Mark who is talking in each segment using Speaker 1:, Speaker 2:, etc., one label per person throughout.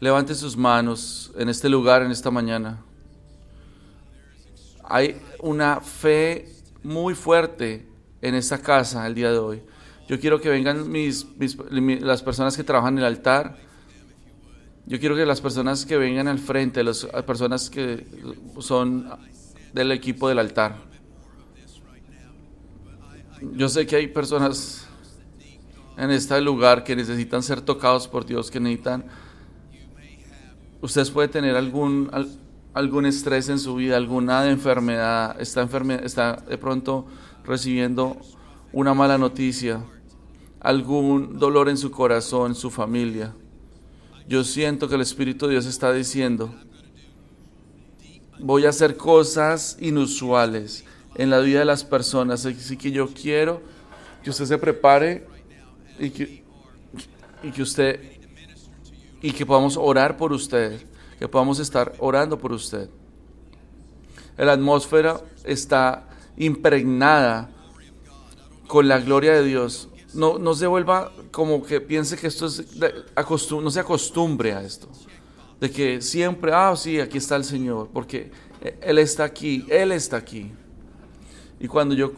Speaker 1: Levante sus manos en este lugar, en esta mañana. Hay una fe muy fuerte en esta casa el día de hoy. Yo quiero que vengan mis, las personas que trabajan en el altar. Yo quiero que las personas que vengan al frente, las personas que son del equipo del altar. Yo sé que hay personas en este lugar que necesitan ser tocados por Dios, que necesitan Ustedes pueden tener algún, algún estrés en su vida, alguna enfermedad, está, enferme, está de pronto recibiendo una mala noticia, algún dolor en su corazón, en su familia. Yo siento que el Espíritu de Dios está diciendo, voy a hacer cosas inusuales en la vida de las personas, así que yo quiero que usted se prepare y que, y que usted y que podamos orar por usted, que podamos estar orando por usted. La atmósfera está impregnada con la gloria de Dios. No, se vuelva como que piense que esto es, no se acostumbre a esto. De que siempre, ah, sí, aquí está el Señor, porque Él está aquí, Él está aquí. Y cuando yo,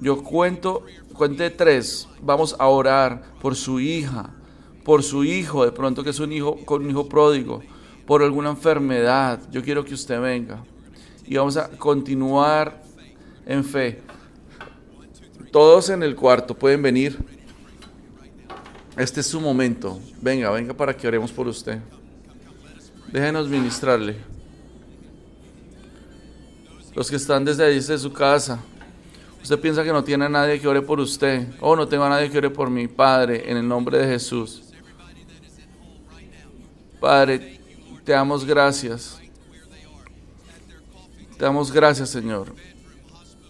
Speaker 1: yo cuento, cuente tres, vamos a orar por su hija, por su hijo, de pronto que es un hijo con un hijo pródigo, por alguna enfermedad, yo quiero que usted venga. Y vamos a continuar en fe. Todos en el cuarto pueden venir. Este es su momento. Venga, venga para que oremos por usted. Déjenos ministrarle. Los que están desde ahí, desde su casa. Usted piensa que no tiene a nadie que ore por usted. Oh, no tengo a nadie que ore por mi Padre, en el nombre de Jesús. Padre, te damos gracias. Te damos gracias, Señor.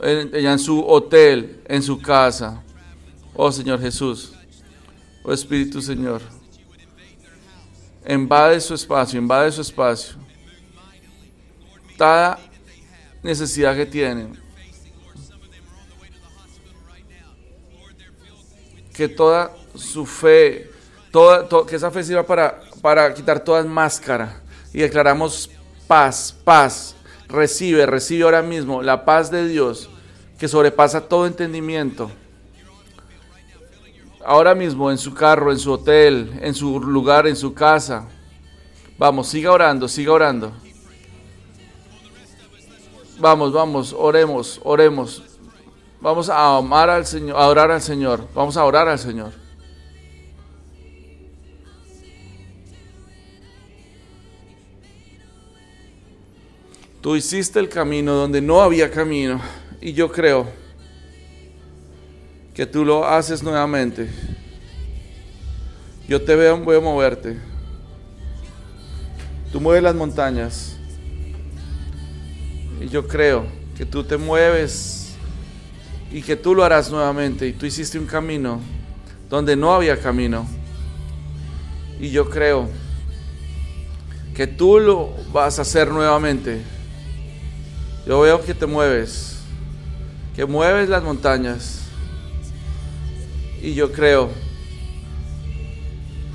Speaker 1: Ella en su hotel, en su casa. Oh Señor Jesús. Oh Espíritu Señor. Invade su espacio, invade su espacio. Toda necesidad que tienen. Que toda su fe, toda, que esa fe sirva para para quitar toda máscara y declaramos paz, paz. Recibe, recibe ahora mismo la paz de Dios que sobrepasa todo entendimiento. Ahora mismo en su carro, en su hotel, en su lugar, en su casa. Vamos, siga orando, siga orando. Vamos, vamos, oremos, oremos. Vamos a amar al Señor, a orar al Señor. Vamos a orar al Señor. Tú hiciste el camino donde no había camino y yo creo que tú lo haces nuevamente. Yo te veo, voy a moverte. Tú mueves las montañas. Y yo creo que tú te mueves y que tú lo harás nuevamente. Y tú hiciste un camino donde no había camino. Y yo creo que tú lo vas a hacer nuevamente. Yo veo que te mueves, que mueves las montañas. Y yo creo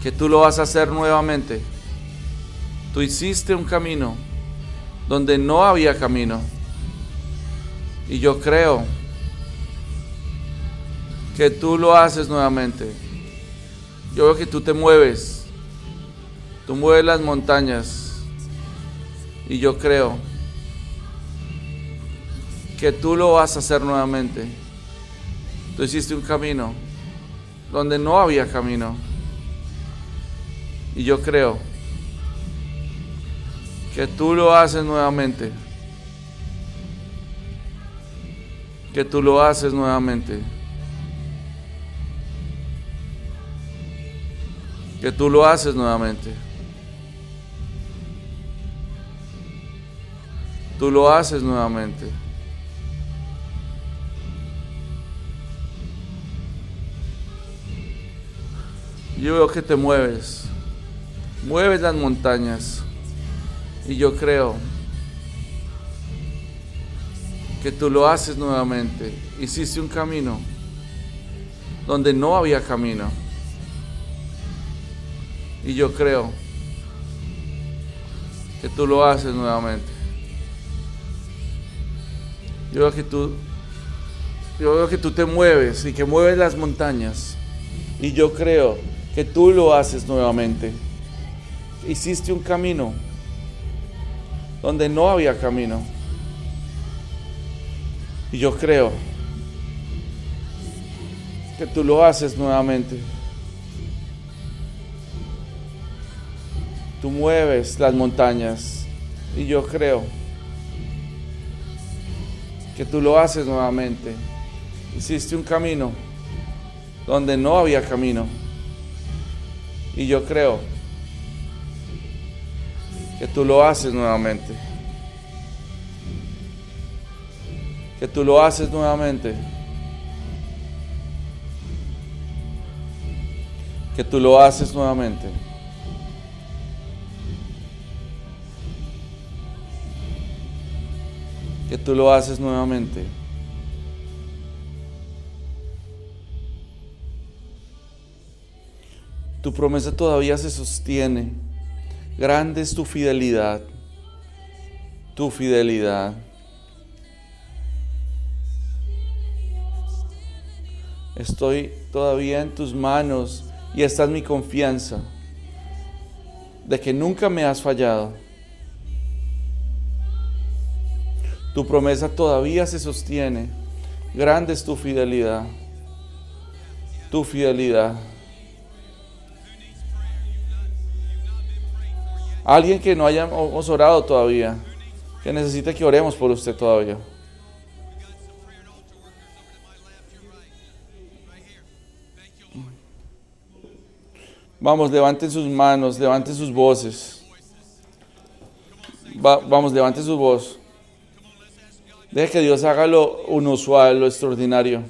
Speaker 1: que tú lo vas a hacer nuevamente. Tú hiciste un camino donde no había camino. Y yo creo que tú lo haces nuevamente. Yo veo que tú te mueves. Tú mueves las montañas. Y yo creo que tú lo vas a hacer nuevamente. Tú hiciste un camino donde no había camino. Y yo creo que tú lo haces nuevamente. Que tú lo haces nuevamente. Que tú lo haces nuevamente. Tú lo haces nuevamente. Yo veo que te mueves, mueves las montañas y yo creo que tú lo haces nuevamente. Hiciste un camino donde no había camino. Y yo creo que tú lo haces nuevamente. Yo veo que tú, yo veo que tú te mueves y que mueves las montañas. Y yo creo que tú lo haces nuevamente. Hiciste un camino donde no había camino. Y yo creo que tú lo haces nuevamente. Tú mueves las montañas y yo creo que tú lo haces nuevamente. Hiciste un camino donde no había camino. Y yo creo que tú lo haces nuevamente. Que tú lo haces nuevamente. Que tú lo haces nuevamente. Que tú lo haces nuevamente. Tu promesa todavía se sostiene. Grande es tu fidelidad. Tu fidelidad. Estoy todavía en tus manos y esta es mi confianza de que nunca me has fallado. Tu promesa todavía se sostiene. Grande es tu fidelidad. Tu fidelidad. Alguien que no hayamos orado todavía, que necesite que oremos por usted todavía. Vamos, levanten sus manos, levanten sus voces. vamos, levanten su voz. Deje que Dios haga lo inusual, lo extraordinario.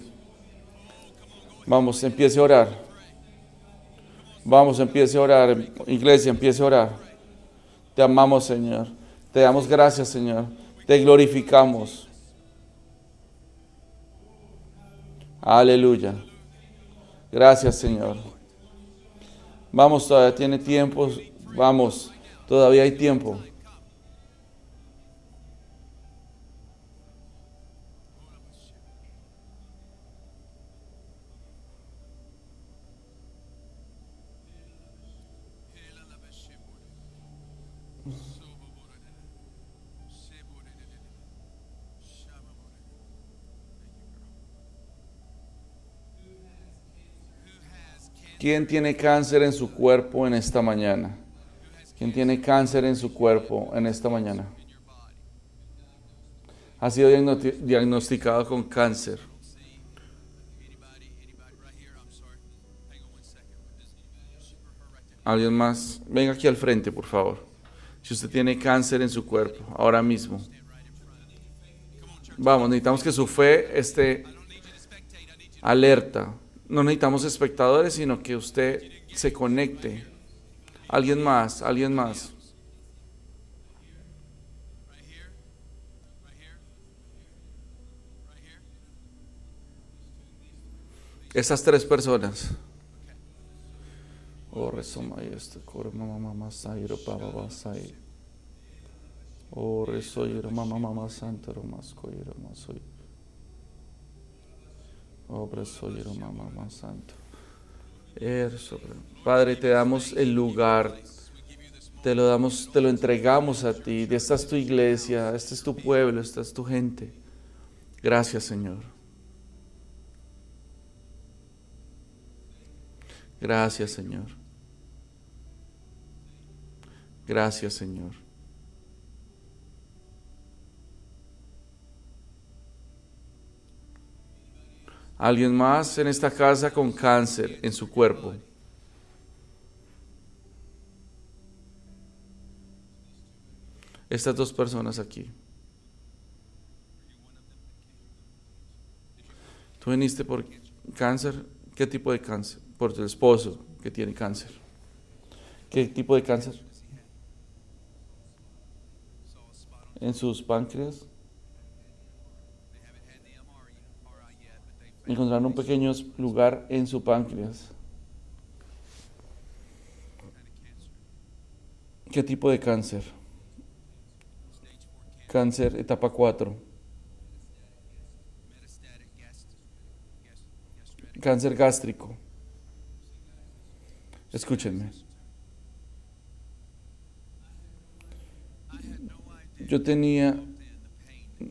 Speaker 1: Vamos, empiece a orar. Vamos, empiece a orar. Iglesia, empiece a orar. Te amamos, Señor. Te damos gracias, Señor. Te glorificamos. Aleluya. Gracias, Señor. Vamos, todavía tiene tiempo. Vamos, todavía hay tiempo. ¿Quién tiene cáncer en su cuerpo en esta mañana? ¿Quién tiene cáncer en su cuerpo en esta mañana? Ha sido diagnosticado con cáncer. ¿Alguien más? Venga aquí al frente, por favor. Si usted tiene cáncer en su cuerpo, ahora mismo. Vamos, necesitamos que su fe esté alerta. No necesitamos espectadores, sino que usted se conecte. Alguien más, alguien más. Esas tres personas. Oh, este mamá mamá Oh, mamá mamá santa soy. Obra soy mamá santo. Padre, te damos el lugar, te lo damos, te lo entregamos a ti. Esta es tu iglesia, este es tu pueblo, esta es tu gente. Gracias, Señor. Gracias, Señor. Gracias, Señor. Alguien más en esta casa con cáncer en su cuerpo. Estas dos personas aquí. Tú viniste por cáncer. ¿Qué tipo de cáncer? Por tu esposo que tiene cáncer. ¿Qué tipo de cáncer? En sus páncreas. Encontraron un pequeño lugar en su páncreas. ¿Qué tipo de cáncer? Cáncer etapa 4. Cáncer gástrico. Escúchenme. Yo tenía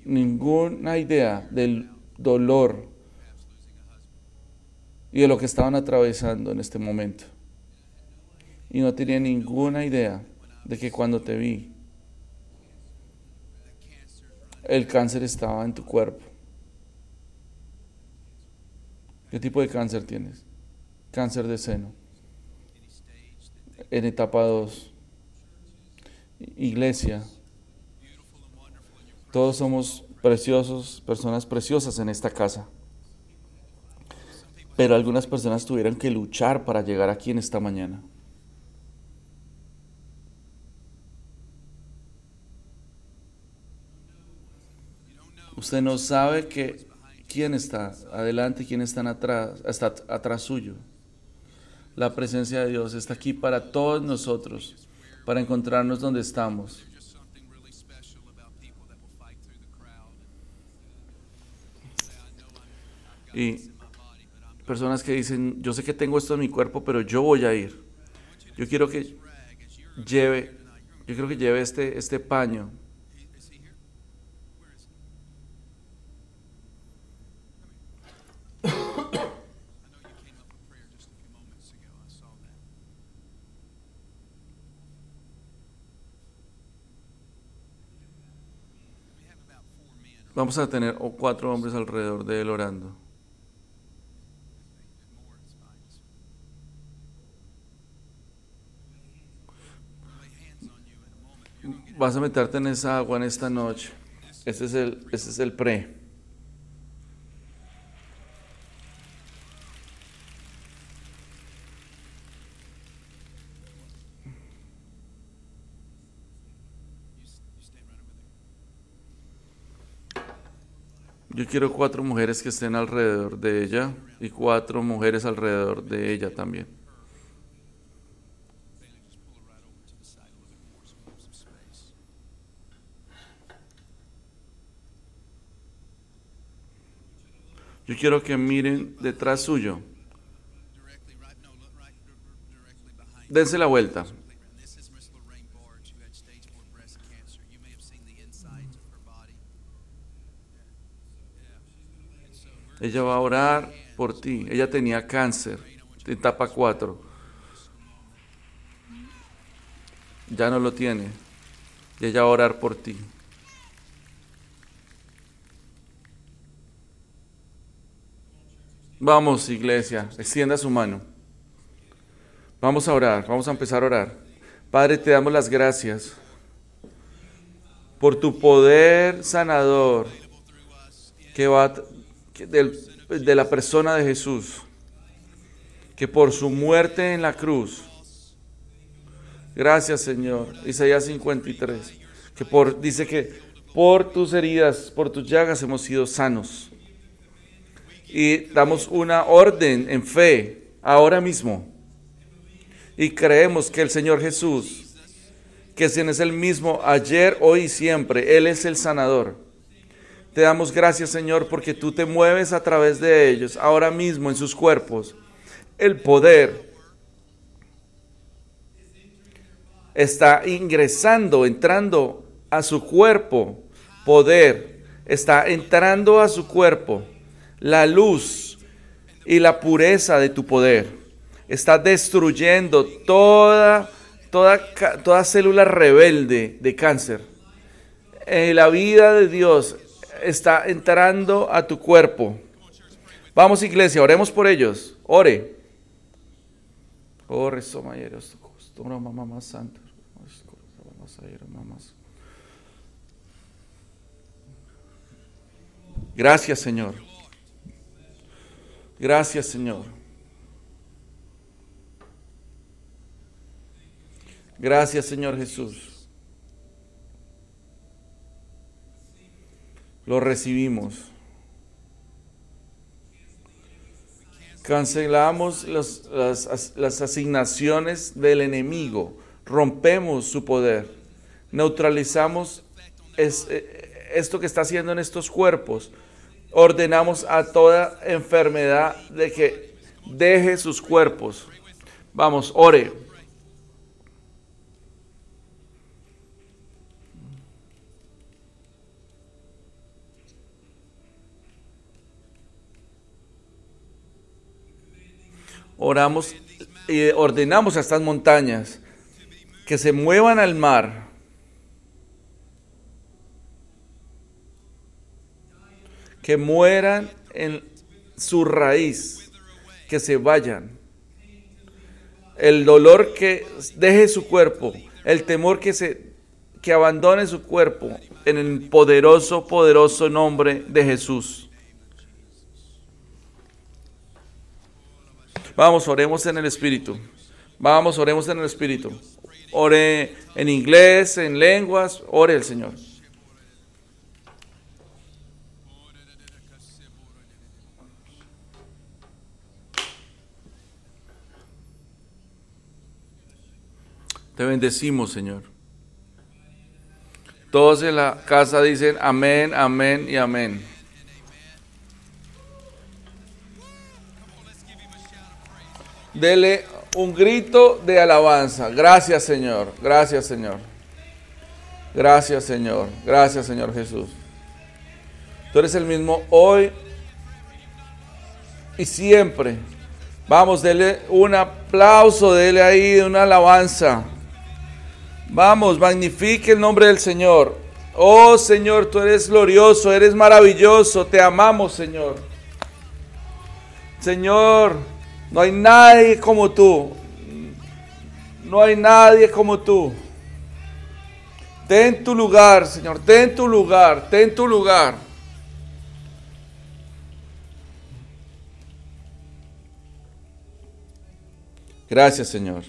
Speaker 1: ninguna idea del dolor y de lo que estaban atravesando en este momento. Y no tenía ninguna idea de que cuando te vi, el cáncer estaba en tu cuerpo. ¿Qué tipo de cáncer tienes? Cáncer de seno. En etapa 2. Iglesia. Todos somos preciosos, personas preciosas en esta casa. Pero algunas personas tuvieron que luchar para llegar aquí en esta mañana. Usted no sabe que quién está adelante quién está atrás, está atrás suyo. La presencia de Dios está aquí para todos nosotros, para encontrarnos donde estamos. Y personas que dicen, yo sé que tengo esto en mi cuerpo, pero yo voy a ir. Yo quiero que lleve, yo quiero que lleve este, este paño Vamos a tener cuatro hombres alrededor de él orando. Vas a meterte en esa agua en esta noche. Este es el, este es el pre. Yo quiero cuatro mujeres que estén alrededor de ella y cuatro mujeres alrededor de ella también. Yo quiero que miren detrás suyo. Dense la vuelta. Ella va a orar por ti. Ella tenía cáncer, etapa 4. Ya no lo tiene. Y ella va a orar por ti. Vamos, iglesia, extienda su mano. Vamos a orar, vamos a empezar a orar. Padre, te damos las gracias por tu poder sanador que va de la persona de Jesús, que por su muerte en la cruz, gracias Señor, Isaías 53, que por, dice que por tus heridas, por tus llagas hemos sido sanos. Y damos una orden en fe ahora mismo. Y creemos que el Señor Jesús, que es el mismo ayer, hoy y siempre, Él es el sanador te damos gracias, Señor, porque tú te mueves a través de ellos, ahora mismo en sus cuerpos. El poder está ingresando, entrando a su cuerpo. Poder está entrando a su cuerpo. La luz y la pureza de tu poder está destruyendo toda, toda, célula rebelde de cáncer. En la vida de Dios está entrando a tu cuerpo. Vamos iglesia, oremos por ellos. Ore. Ore, mamá santo. Gracias, Señor. Gracias, Señor. Gracias, Señor Jesús. lo recibimos. Cancelamos las, las, asignaciones del enemigo, rompemos su poder, neutralizamos es, eh, esto que está haciendo en estos cuerpos. Ordenamos a toda enfermedad de que deje sus cuerpos. Vamos, ore. Oramos y ordenamos a estas montañas que se muevan al mar. Que mueran en su raíz, que se vayan. El dolor que deje su cuerpo, el temor que se que abandone su cuerpo en el poderoso, poderoso nombre de Jesús. Vamos, oremos en el Espíritu. Vamos, oremos en el Espíritu. Ore en inglés, en lenguas, ore el Señor. Te bendecimos, Señor. Todos en la casa dicen amén, amén y amén. Dele un grito de alabanza. Gracias Señor, gracias Señor. Gracias Señor, gracias Señor Jesús. Tú eres el mismo hoy y siempre. Vamos, dele un aplauso, dele ahí una alabanza. Vamos, magnifique el nombre del Señor. Oh Señor, tú eres glorioso, eres maravilloso, te amamos Señor. Señor, no hay nadie como tú. No hay nadie como tú. Ten tu lugar, Señor. Ten tu lugar. Ten tu lugar. Gracias, Señor.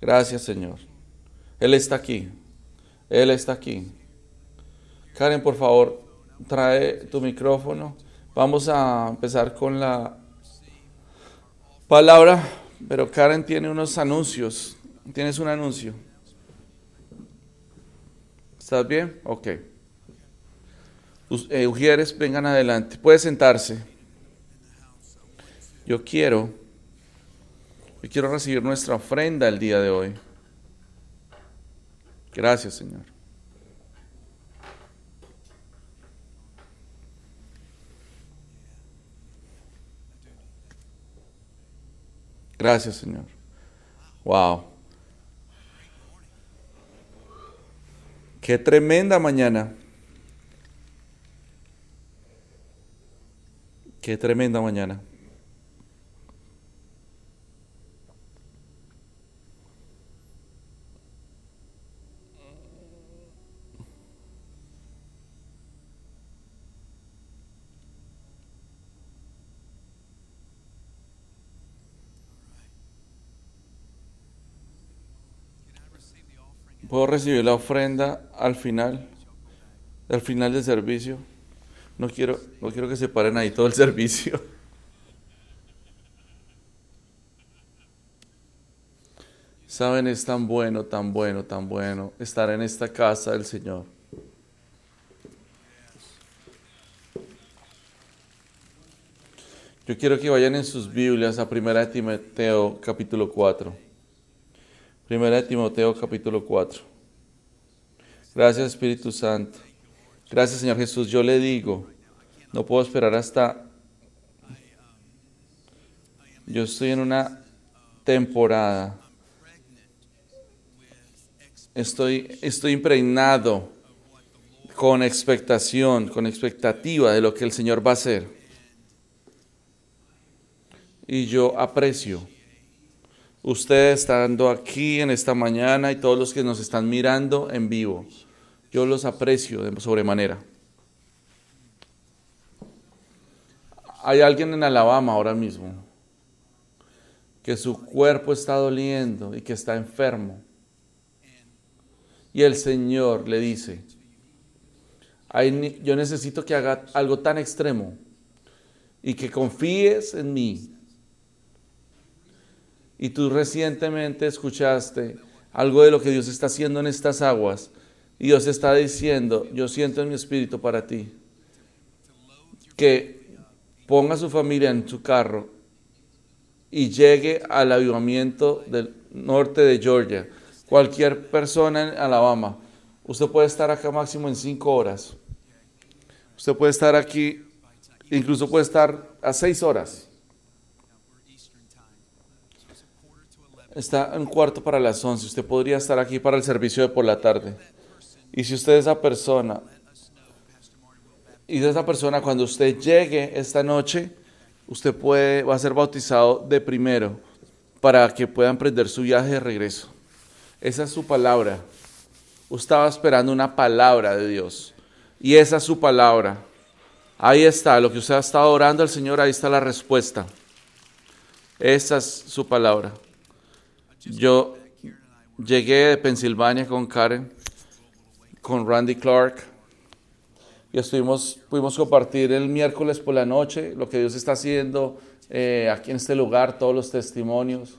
Speaker 1: Gracias, Señor. Él está aquí. Él está aquí. Karen, por favor, trae tu micrófono. Vamos a empezar con la palabra, pero Karen tiene unos anuncios. Tienes un anuncio. ¿Estás bien? Ok. Eh, Ujieres, vengan adelante. Puede sentarse. Yo quiero, yo quiero recibir nuestra ofrenda el día de hoy. Gracias, Señor. Gracias, Señor. Wow. Qué tremenda mañana. Qué tremenda mañana. ¿Puedo recibir la ofrenda al final? Al final del servicio. No quiero, no quiero que se paren ahí todo el servicio. Saben, es tan bueno, tan bueno, tan bueno estar en esta casa del Señor. Yo quiero que vayan en sus Biblias a 1 Timoteo capítulo 4. Primera de Timoteo capítulo 4. Gracias Espíritu Santo. Gracias Señor Jesús. Yo le digo, no puedo esperar hasta... Yo estoy en una temporada. Estoy, estoy impregnado con expectación, con expectativa de lo que el Señor va a hacer. Y yo aprecio usted estando aquí en esta mañana y todos los que nos están mirando en vivo. Yo los aprecio de sobremanera. Hay alguien en Alabama ahora mismo que su cuerpo está doliendo y que está enfermo. Y el Señor le dice, yo necesito que haga algo tan extremo y que confíes en mí y tú recientemente escuchaste algo de lo que Dios está haciendo en estas aguas, Y Dios está diciendo, yo siento en mi espíritu para ti, que ponga a su familia en su carro y llegue al avivamiento del norte de Georgia. Cualquier persona en Alabama, usted puede estar acá máximo en cinco horas. Usted puede estar aquí, incluso puede estar a seis horas. Está en cuarto para las once. Usted podría estar aquí para el servicio de por la tarde. Y si usted es esa persona, y de esa persona cuando usted llegue esta noche, usted puede, va a ser bautizado de primero para que pueda emprender su viaje de regreso. Esa es su palabra. Estaba esperando una palabra de Dios. Y esa es su palabra. Ahí está, lo que usted ha estado orando al Señor, ahí está la respuesta. Esa es su palabra. Yo llegué de Pensilvania con Karen, con Randy Clark, y estuvimos, pudimos compartir el miércoles por la noche lo que Dios está haciendo eh, aquí en este lugar, todos los testimonios,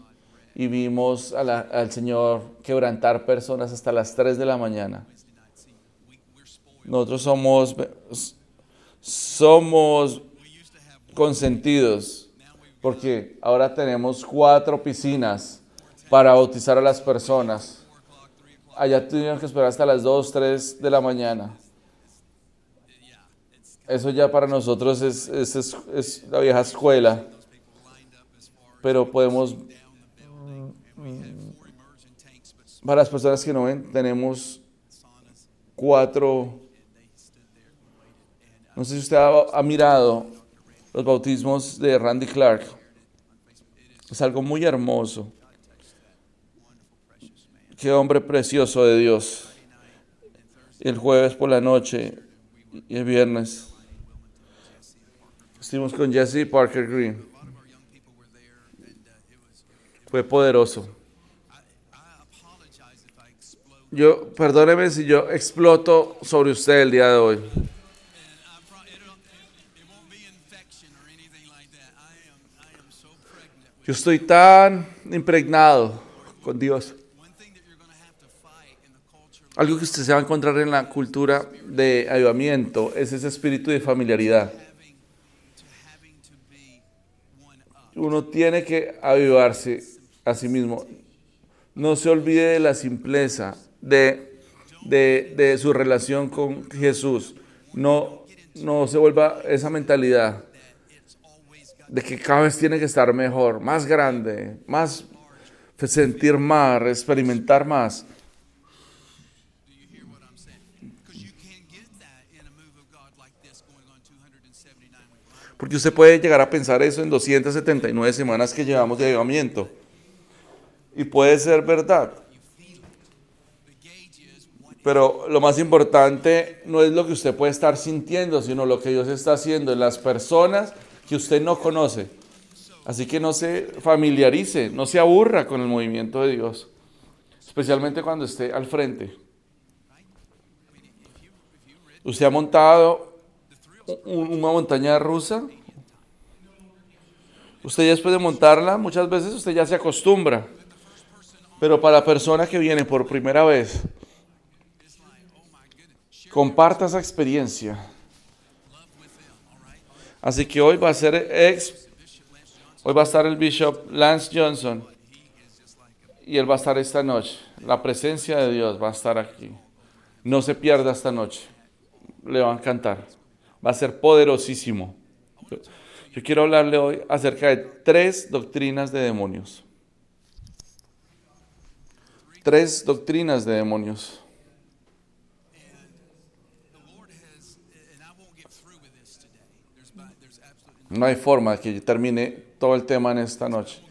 Speaker 1: y vimos al Señor quebrantar personas hasta las 3 de la mañana. Nosotros somos, somos consentidos porque ahora tenemos cuatro piscinas para bautizar a las personas. Allá tuvieron que esperar hasta las 2, 3 de la mañana. Eso ya para nosotros es, la vieja escuela. Pero podemos, para las personas que no ven, tenemos cuatro, no sé si usted ha mirado los bautismos de Randy Clark. Es algo muy hermoso. Qué hombre precioso de Dios. El jueves por la noche y el viernes estuvimos con Jesse Parker Green. Fue poderoso. Yo, perdóneme si yo exploto sobre usted el día de hoy. Yo estoy tan impregnado con Dios. Algo que usted se va a encontrar en la cultura de avivamiento es ese espíritu de familiaridad. Uno tiene que avivarse a sí mismo. No se olvide de la simpleza de, de, su relación con Jesús. No, no se vuelva esa mentalidad de que cada vez tiene que estar mejor, más grande, más sentir más, experimentar más. Porque usted puede llegar a pensar eso en 279 semanas que llevamos de avivamiento. Y puede ser verdad. Pero lo más importante no es lo que usted puede estar sintiendo, sino lo que Dios está haciendo en las personas que usted no conoce. Así que no se familiarice, no se aburra con el movimiento de Dios, especialmente cuando esté al frente. Usted ha montado una montaña rusa. Usted ya después de montarla, muchas veces usted ya se acostumbra. Pero para la persona que viene por primera vez, comparta esa experiencia. Así que hoy va a ser ex, hoy va a estar el Bishop Lance Johnson y él va a estar esta noche. La presencia de Dios va a estar aquí. No se pierda esta noche. Le va a encantar. Va a ser poderosísimo. Yo quiero hablarle hoy acerca de tres doctrinas de demonios. Tres doctrinas de demonios. No hay forma que yo termine todo el tema en esta noche.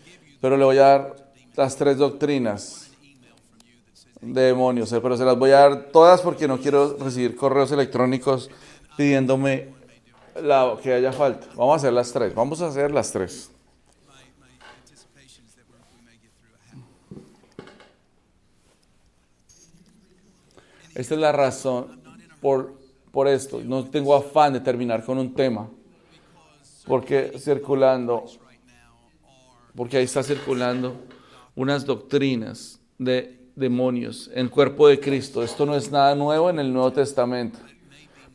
Speaker 1: Pero le voy a dar las tres doctrinas de demonios, pero se las voy a dar todas porque no quiero recibir correos electrónicos pidiéndome la que haya falta. Vamos a hacer las tres. Vamos a hacer las tres. Esta es la razón por, por esto. No tengo afán de terminar con un tema porque circulando, porque ahí está circulando unas doctrinas de demonios en cuerpo de Cristo. Esto no es nada nuevo en el Nuevo Testamento,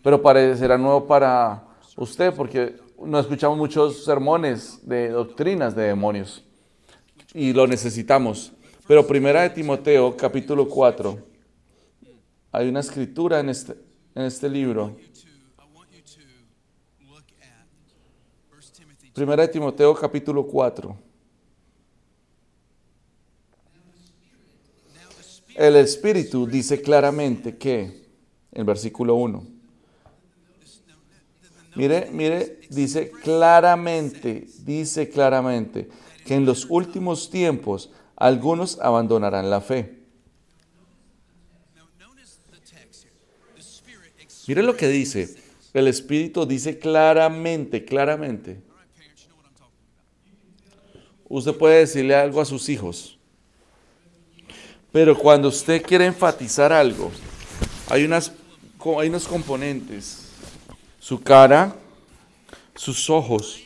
Speaker 1: pero parecerá nuevo para usted porque no escuchamos muchos sermones de doctrinas de demonios y lo necesitamos. Pero primera de Timoteo, capítulo 4, hay una escritura en este, en este libro. Primera de Timoteo, capítulo 4. El Espíritu dice claramente que, en versículo 1, mire, mire, dice claramente, dice claramente que en los últimos tiempos algunos abandonarán la fe. Mire lo que dice. El Espíritu dice claramente, claramente. Usted puede decirle algo a sus hijos. Pero cuando usted quiere enfatizar algo, hay, unas, hay unos componentes. Su cara, sus ojos.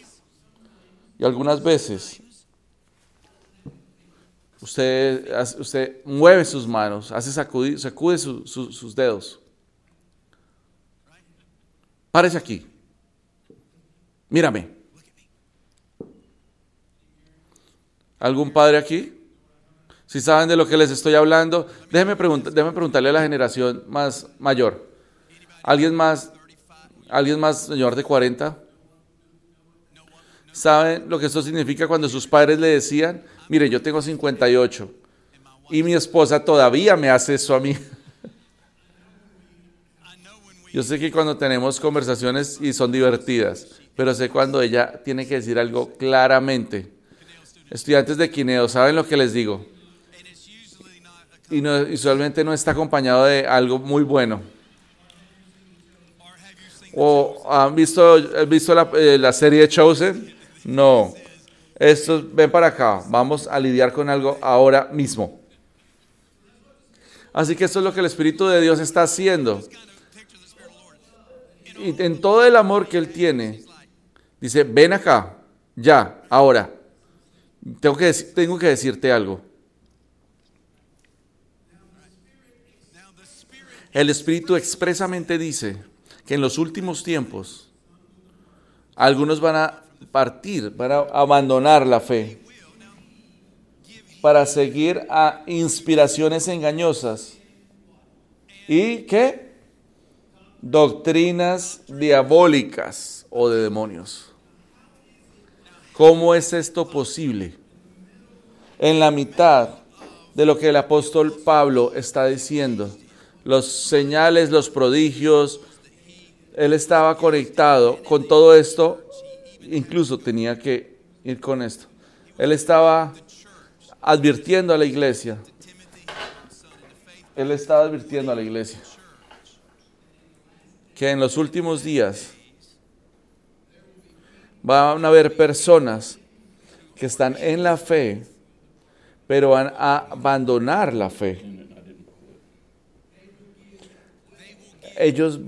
Speaker 1: Y algunas veces usted, usted mueve sus manos, hace sacudir, sacude sus dedos. Párese aquí. Mírame. ¿Algún padre aquí? Si saben de lo que les estoy hablando, déjenme, preguntarle a la generación más mayor. ¿Alguien más, alguien más señor de 40? ¿Saben lo que esto significa cuando sus padres le decían, mire, yo tengo 58 y mi esposa todavía me hace eso a mí? Yo sé que cuando tenemos conversaciones y son divertidas, pero sé cuando ella tiene que decir algo claramente. Estudiantes de Quineo, ¿saben lo que les digo? y, no, usualmente no está acompañado de algo muy bueno. ¿O han visto, visto la, eh, la serie Chosen? No. Esto, ven para acá, vamos a lidiar con algo ahora mismo. Así que esto es lo que el Espíritu de Dios está haciendo. Y en todo el amor que Él tiene, dice, ven acá, ya, ahora. Tengo que, tengo que decirte algo. El Espíritu expresamente dice que en los últimos tiempos algunos van a partir, van a abandonar la fe para seguir a inspiraciones engañosas y qué doctrinas diabólicas o de demonios. ¿Cómo es esto posible? En la mitad de lo que el apóstol Pablo está diciendo los señales, los prodigios. Él estaba conectado con todo esto, incluso tenía que ir con esto. Él estaba advirtiendo a la iglesia. Él estaba advirtiendo a la iglesia que en los últimos días van a haber personas que están en la fe, pero van a abandonar la fe. ellos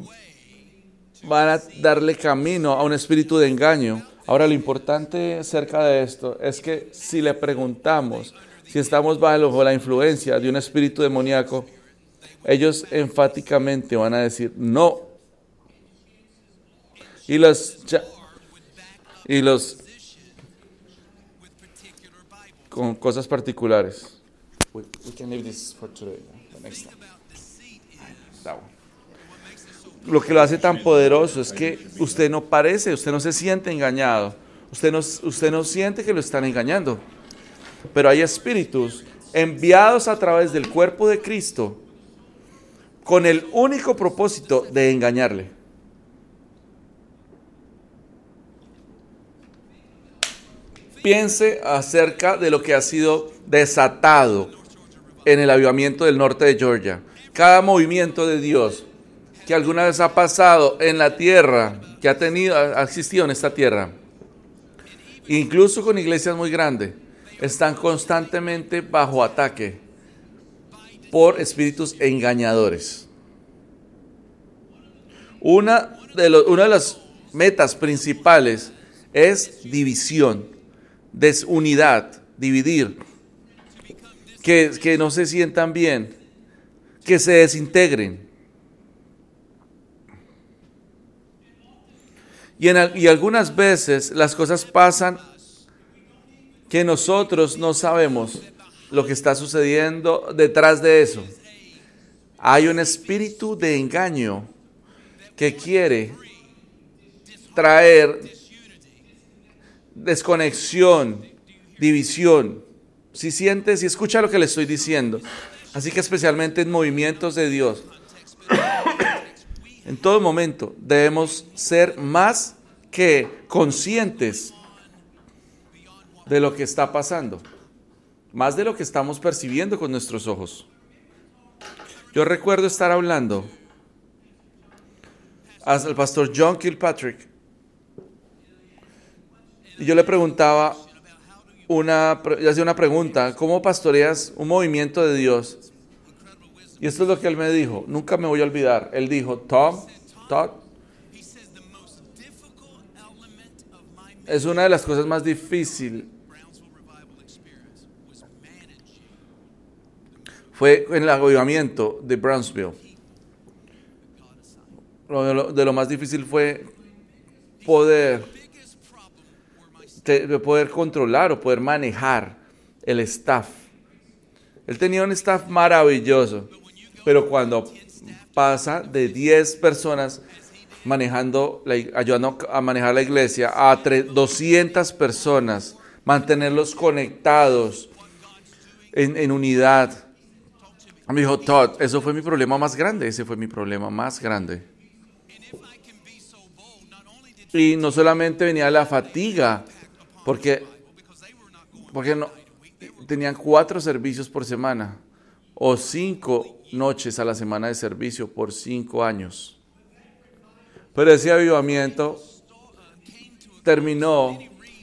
Speaker 1: van a darle camino a un espíritu de engaño. Ahora, lo importante acerca de esto es que si le preguntamos si estamos bajo la influencia de un espíritu demoníaco, ellos enfáticamente van a decir no. Y los, y los con cosas particulares. Lo que lo hace tan poderoso es que usted no parece, usted no se siente engañado, usted no, usted no siente que lo están engañando. Pero hay espíritus enviados a través del cuerpo de Cristo con el único propósito de engañarle. Piense acerca de lo que ha sido desatado en el avivamiento del norte de Georgia. Cada movimiento de Dios que alguna vez ha pasado en la tierra, que ha tenido, ha existido en esta tierra, incluso con iglesias muy grandes, están constantemente bajo ataque por espíritus engañadores. Una de, una de las metas principales es división, desunidad, dividir. que, que no se sientan bien, que se desintegren. Y, en, y algunas veces las cosas pasan que nosotros no sabemos lo que está sucediendo detrás de eso. Hay un espíritu de engaño que quiere traer desconexión, división. Si sientes y escucha lo que le estoy diciendo. Así que especialmente en movimientos de Dios, en todo momento debemos ser más que conscientes de lo que está pasando, más de lo que estamos percibiendo con nuestros ojos. Yo recuerdo estar hablando al pastor John Kilpatrick y yo le preguntaba una, yo hacía una pregunta, ¿cómo pastoreas un movimiento de Dios? Y esto es lo que él me dijo, nunca me voy a olvidar. Él dijo, Tom, Todd, es una de las cosas más difíciles. Fue en el avivamiento de Brownsville. lo, de lo más difícil fue poder de poder controlar o poder manejar el staff. Él tenía un staff maravilloso, pero cuando pasa de 10 personas manejando, ayudando a manejar la iglesia a 200 personas, mantenerlos conectados en, en unidad. Me dijo, Todd, eso fue mi problema más grande, ese fue mi problema más grande. Y no solamente venía la fatiga porque, porque no, tenían cuatro servicios por semana o cinco noches a la semana de servicio por cinco años. Pero ese avivamiento terminó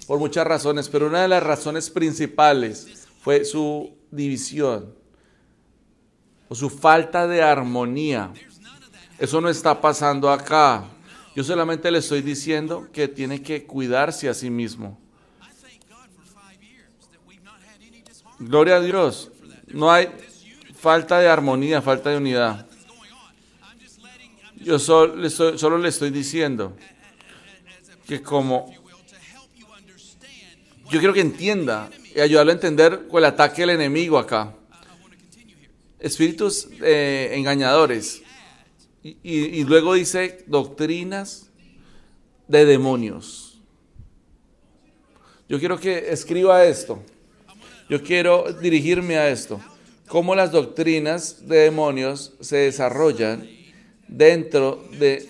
Speaker 1: por muchas razones, pero una de las razones principales fue su división o su falta de armonía. Eso no está pasando acá. Yo solamente le estoy diciendo que tiene que cuidarse a sí mismo. Gloria a Dios. No hay falta de armonía, falta de unidad. Yo solo le estoy, diciendo que como yo quiero que entienda y ayudarlo a entender el ataque del enemigo acá. Espíritus eh, engañadores. y luego dice doctrinas de demonios. Yo quiero que escriba esto. Yo quiero dirigirme a esto. Cómo las doctrinas de demonios se desarrollan dentro de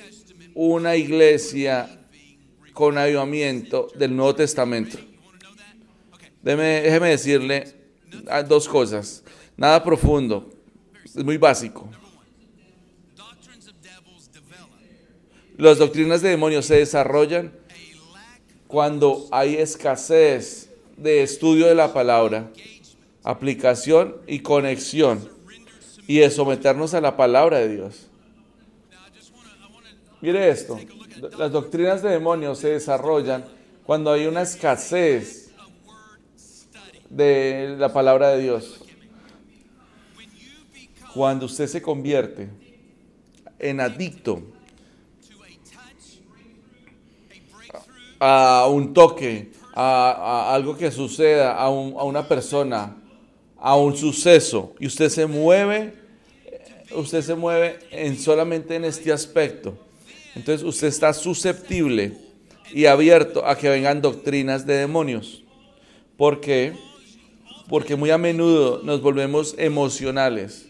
Speaker 1: una iglesia con avivamiento del Nuevo Testamento. déjeme decirle dos cosas. Nada profundo, es muy básico. Las doctrinas de demonios se desarrollan cuando hay escasez de estudio de la palabra, aplicación y conexión y de someternos a la palabra de Dios. Mire esto, las doctrinas de demonios se desarrollan cuando hay una escasez de la palabra de Dios. Cuando usted se convierte en adicto a un toque, a, algo que suceda, a, una persona, a un suceso, y usted se mueve, usted se mueve en solamente en este aspecto. Entonces usted está susceptible y abierto a que vengan doctrinas de demonios. ¿Por qué? Porque muy a menudo nos volvemos emocionales.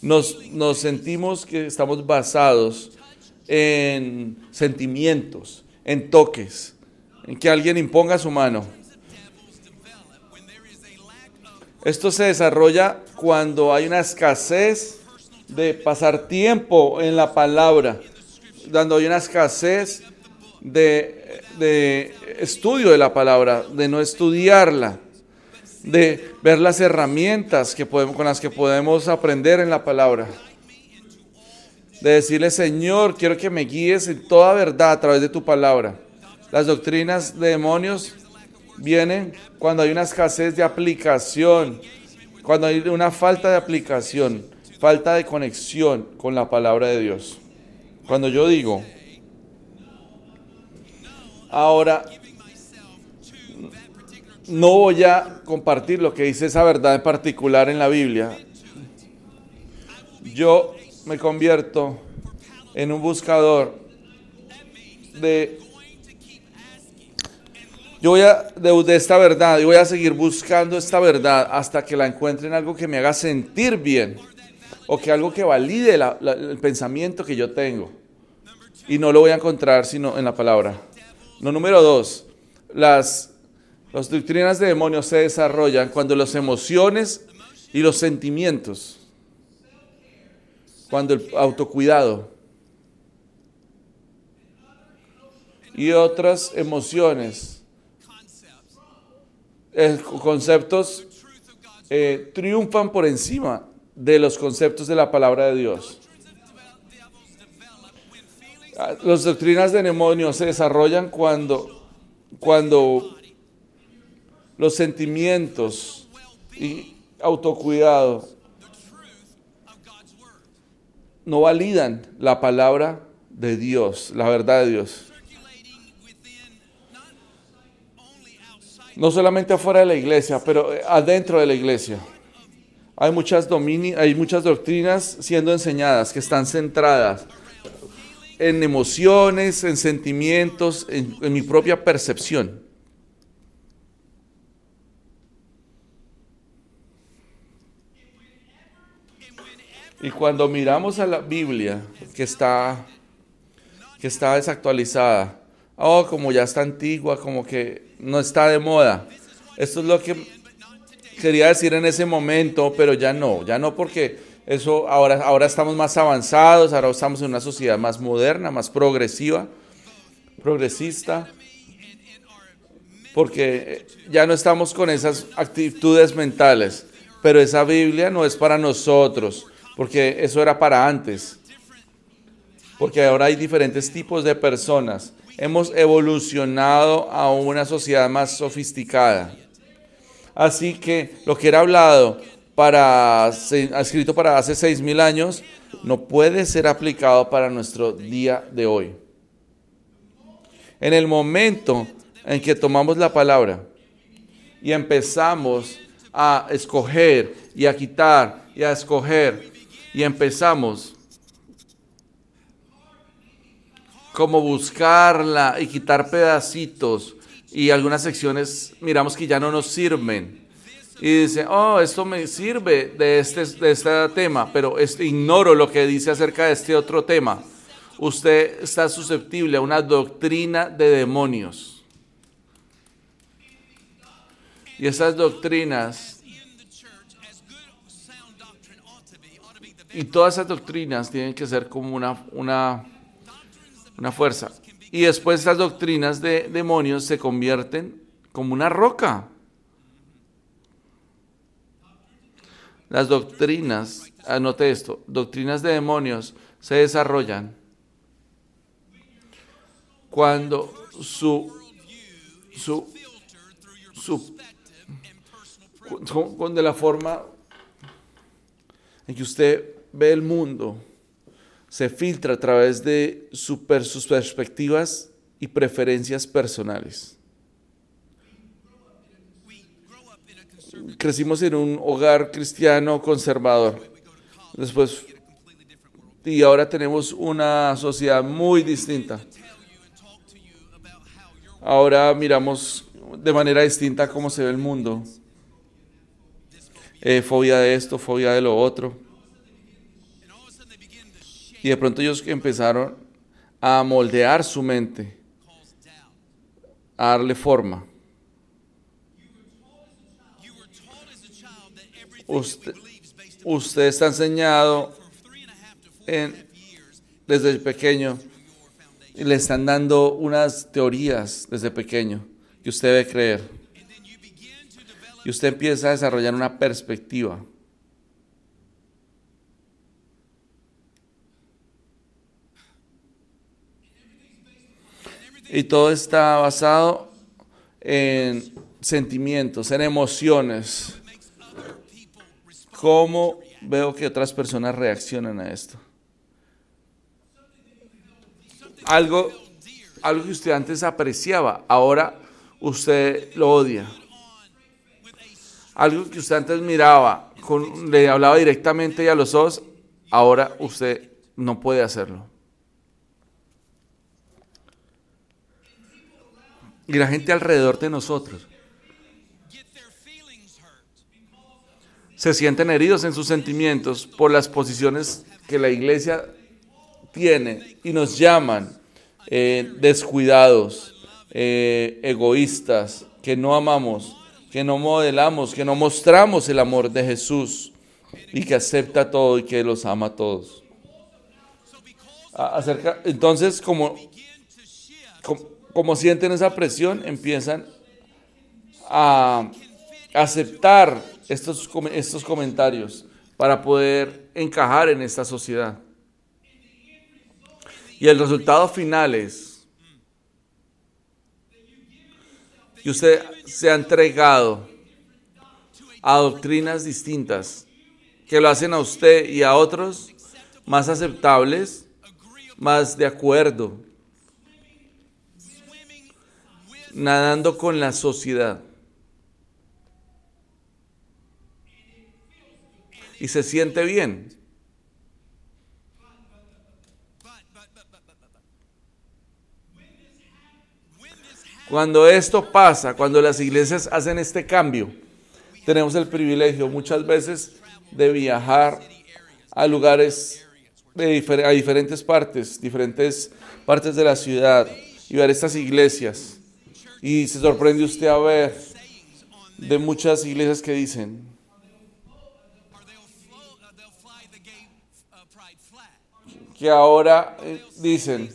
Speaker 1: Nos, nos sentimos que estamos basados en sentimientos, en toques en que alguien imponga su mano. Esto se desarrolla cuando hay una escasez de pasar tiempo en la palabra, cuando hay una escasez de, estudio de la palabra, de no estudiarla, de ver las herramientas que con las que podemos aprender en la palabra. De decirle, Señor, quiero que me guíes en toda verdad a través de tu palabra. Las doctrinas de demonios vienen cuando hay una escasez de aplicación Cuando hay una falta de aplicación, falta de conexión con la palabra de Dios. Cuando yo digo, ahora no voy a compartir lo que dice esa verdad en particular en la Biblia, yo me convierto en un buscador de yo voy a de, esta verdad y voy a seguir buscando esta verdad hasta que la encuentre en algo que me haga sentir bien o que algo que valide el pensamiento que yo tengo. Y no lo voy a encontrar sino en la palabra. No, número dos, las, las doctrinas de demonios se desarrollan cuando las emociones y los sentimientos, cuando el autocuidado y otras emociones conceptos eh, triunfan por encima de los conceptos de la palabra de Dios. Ah, las doctrinas de demonio se desarrollan cuando, cuando los sentimientos y autocuidado no validan la palabra de Dios, la verdad de Dios. No solamente afuera de la iglesia, pero eh, adentro de la iglesia. Hay muchas, hay muchas doctrinas siendo enseñadas que están centradas en emociones, en sentimientos, en, en mi propia percepción. Y cuando miramos a la Biblia, que está, que está desactualizada, oh, como ya está antigua, como que no está de moda. Esto es lo que quería decir en ese momento, pero ya no, ya no porque eso ahora, ahora estamos más avanzados, ahora estamos en una sociedad más moderna, más progresiva, progresista, porque ya no estamos con esas actitudes mentales, pero esa Biblia no es para nosotros, porque eso era para antes, porque ahora hay diferentes tipos de personas hemos evolucionado a una sociedad más sofisticada. Así que lo que era hablado para, escrito para hace seis mil años, no puede ser aplicado para nuestro día de hoy. En el momento en que tomamos la palabra y empezamos a escoger y a quitar y a escoger y empezamos como buscarla y quitar pedacitos y algunas secciones miramos que ya no nos sirven. Y dice, oh, esto me sirve de este, de este tema, pero ignoro lo que dice acerca de este otro tema. Usted está susceptible a una doctrina de demonios. Y esas doctrinas y todas esas doctrinas tienen que ser como una, una una fuerza. Y después estas doctrinas de demonios se convierten como una roca. Las doctrinas, anote esto, doctrinas de demonios se desarrollan cuando su, su, su, la forma en que usted ve el mundo, se filtra a través de sus perspectivas y preferencias personales. Crecimos en un hogar cristiano conservador. Después, y ahora tenemos una sociedad muy distinta. Ahora miramos de manera distinta cómo se ve el mundo. Eh, fobia de esto, fobia de lo otro. Y de pronto ellos empezaron a moldear su mente, a darle forma. Usted, usted está enseñado desde pequeño y le están dando unas teorías desde pequeño que usted debe creer. Y usted empieza a desarrollar una perspectiva. Y todo está basado en sentimientos, en emociones. cómo veo que otras personas reaccionan a esto. Algo, algo que usted antes apreciaba, ahora usted lo odia. Algo que usted antes miraba, le hablaba directamente a los ojos, ahora usted no puede hacerlo. Y la gente alrededor de nosotros se sienten heridos en sus sentimientos por las posiciones que la iglesia tiene y nos llaman eh, descuidados, eh, egoístas, que no amamos, que no modelamos, que no mostramos el amor de Jesús y que acepta todo y que los ama a todos. Entonces, como, como sienten esa presión, empiezan a aceptar estos, estos comentarios para poder encajar en esta sociedad. Y el resultado final es que usted se ha entregado a doctrinas distintas que lo hacen a usted y a otros más aceptables, más de acuerdo, nadando con la sociedad. y se siente bien. Cuando esto pasa, cuando las iglesias hacen este cambio, tenemos el privilegio muchas veces de viajar a lugares, a diferentes partes, diferentes partes de la ciudad y ver estas iglesias. Y se sorprende usted a ver de muchas iglesias que dicen, que ahora eh, dicen,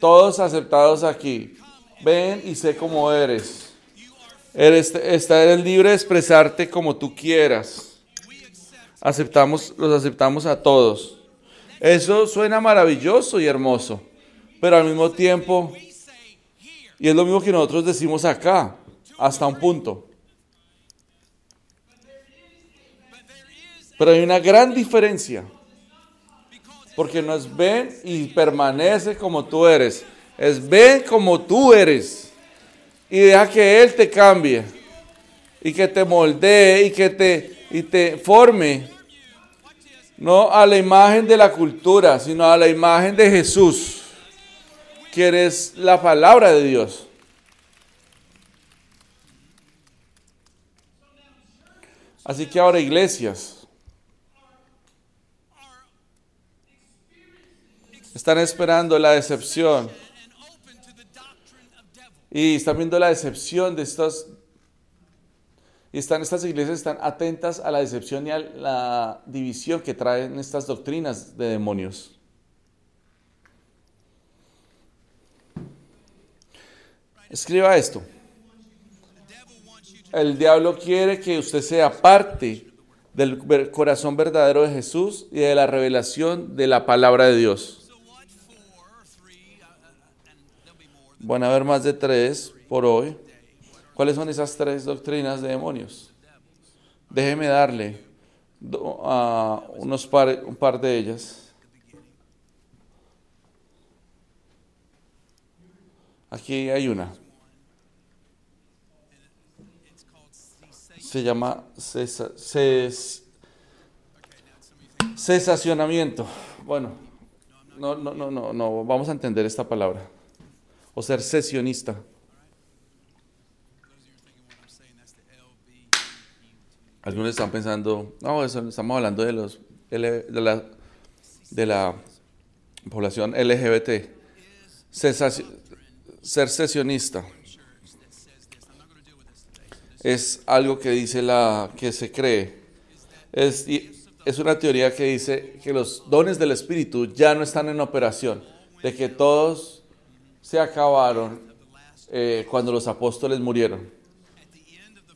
Speaker 1: todos aceptados aquí, ven y sé cómo eres. Eres, eres libre de expresarte como tú quieras. Aceptamos, los aceptamos a todos. Eso suena maravilloso y hermoso, pero al mismo tiempo, y es lo mismo que nosotros decimos acá, hasta un punto. Pero hay una gran diferencia porque no es ven y permanece como tú eres. Es ven como tú eres. Y deja que Él te cambie. Y que te moldee y que te, y te forme. No a la imagen de la cultura, sino a la imagen de Jesús. Eres la palabra de Dios. Así que ahora iglesias Están esperando la decepción. Y están viendo la decepción de estas... Y están estas iglesias están atentas a la decepción y a la división que traen estas doctrinas de demonios. Escriba esto. El diablo quiere que usted sea parte del corazón verdadero de Jesús y de la revelación de la palabra de Dios. Van a haber más de tres por hoy. ¿Cuáles son esas tres doctrinas de demonios? Déjeme darle a unos par, un par de ellas. Aquí hay una. Se llama cesacionamiento. Bueno, no, no, no, no, no, vamos a entender esta palabra o ser sesionista. Algunos están pensando, no, estamos hablando de, los, de, la, de la población LGBT. Ser sesionista es algo que dice la que se cree. Es, es una teoría que dice que los dones del Espíritu ya no están en operación, de que todos se acabaron eh, cuando los apóstoles murieron.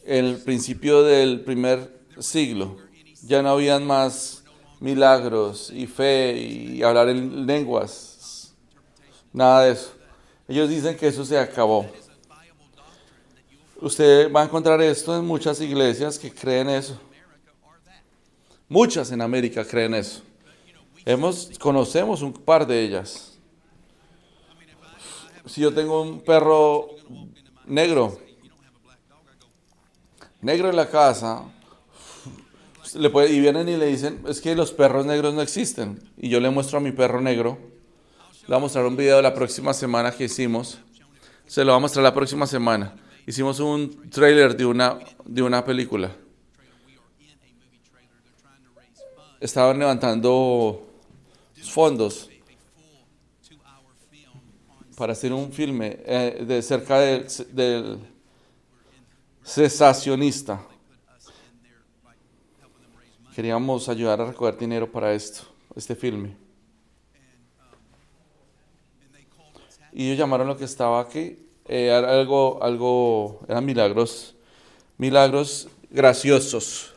Speaker 1: En el principio del primer siglo ya no habían más milagros y fe y hablar en lenguas, nada de eso. Ellos dicen que eso se acabó. Usted va a encontrar esto en muchas iglesias que creen eso. Muchas en América creen eso. Hemos, conocemos un par de ellas. Si yo tengo un perro negro, negro en la casa, y vienen y le dicen, es que los perros negros no existen. Y yo le muestro a mi perro negro, le voy a mostrar un video de la próxima semana que hicimos, se lo voy a mostrar la próxima semana. Hicimos un trailer de una, de una película. Estaban levantando fondos para hacer un filme eh, de cerca del, del cesacionista. Queríamos ayudar a recoger dinero para esto, este filme. Y ellos llamaron lo que estaba aquí, eh, algo, algo, eran milagros, milagros graciosos.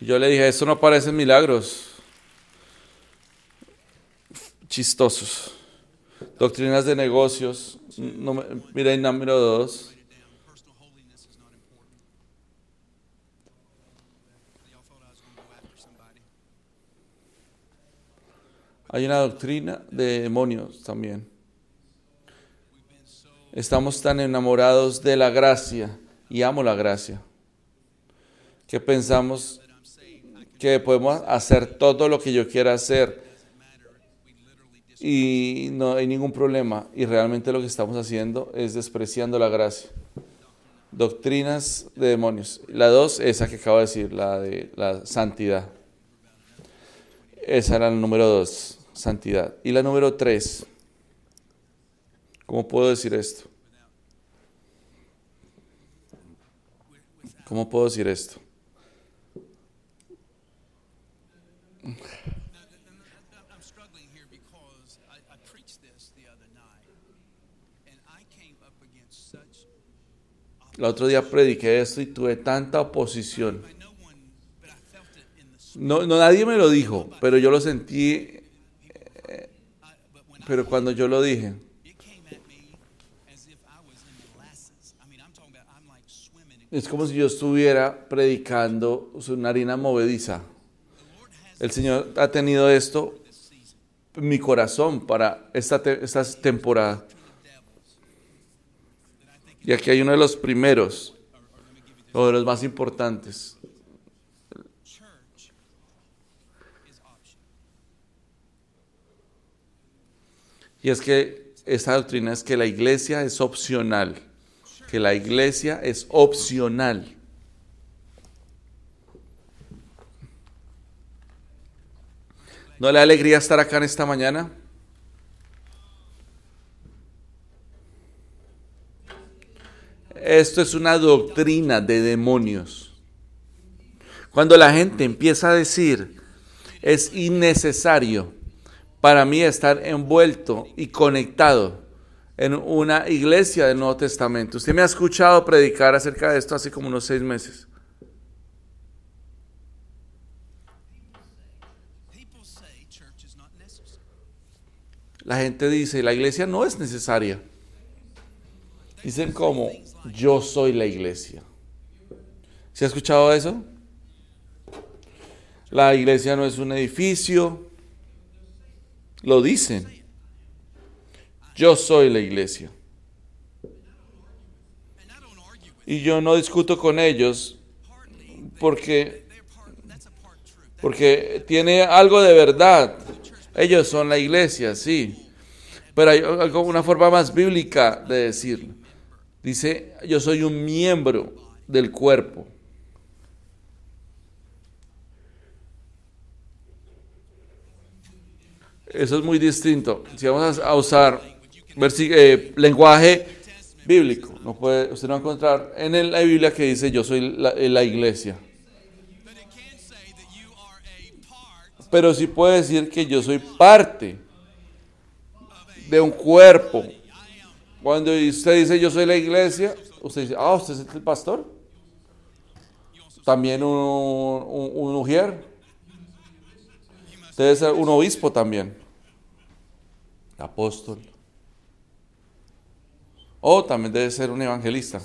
Speaker 1: Yo le dije, eso no parecen milagros chistosos. Doctrinas de negocios. No, mira número dos. Hay una doctrina de demonios también. Estamos tan enamorados de la gracia y amo la gracia que pensamos que podemos hacer todo lo que yo quiera hacer y no hay ningún problema. Y realmente lo que estamos haciendo es despreciando la gracia. Doctrinas de demonios. La dos, esa que acabo de decir, la de la santidad. Esa era la número dos, santidad. Y la número tres, ¿cómo puedo decir esto? ¿Cómo puedo decir esto? El otro día prediqué esto y tuve tanta oposición. No, no nadie me lo dijo, pero yo lo sentí. Pero cuando yo lo dije, es como si yo estuviera predicando una harina movediza. El Señor ha tenido esto en mi corazón para esta, esta temporada. Y aquí hay uno de los primeros, o de los más importantes. Y es que esta doctrina es que la iglesia es opcional, que la iglesia es opcional. ¿No le da alegría estar acá en esta mañana? Esto es una doctrina de demonios. Cuando la gente empieza a decir, es innecesario para mí estar envuelto y conectado en una iglesia del Nuevo Testamento. Usted me ha escuchado predicar acerca de esto hace como unos seis meses. La gente dice, la iglesia no es necesaria. Dicen como, yo soy la iglesia. ¿Se ha escuchado eso? La iglesia no es un edificio. Lo dicen. Yo soy la iglesia. Y yo no discuto con ellos porque, porque tiene algo de verdad. Ellos son la iglesia, sí. Pero hay una forma más bíblica de decirlo. Dice, yo soy un miembro del cuerpo. Eso es muy distinto. Si vamos a usar eh, lenguaje bíblico, usted no va a encontrar en la Biblia que dice yo soy la, la iglesia. pero sí puede decir que yo soy parte de un cuerpo. Cuando usted dice yo soy la iglesia, usted dice, ah, usted es el pastor. También un, un, un. Debe ser un obispo también. Apóstol. O también debe ser un evangelista.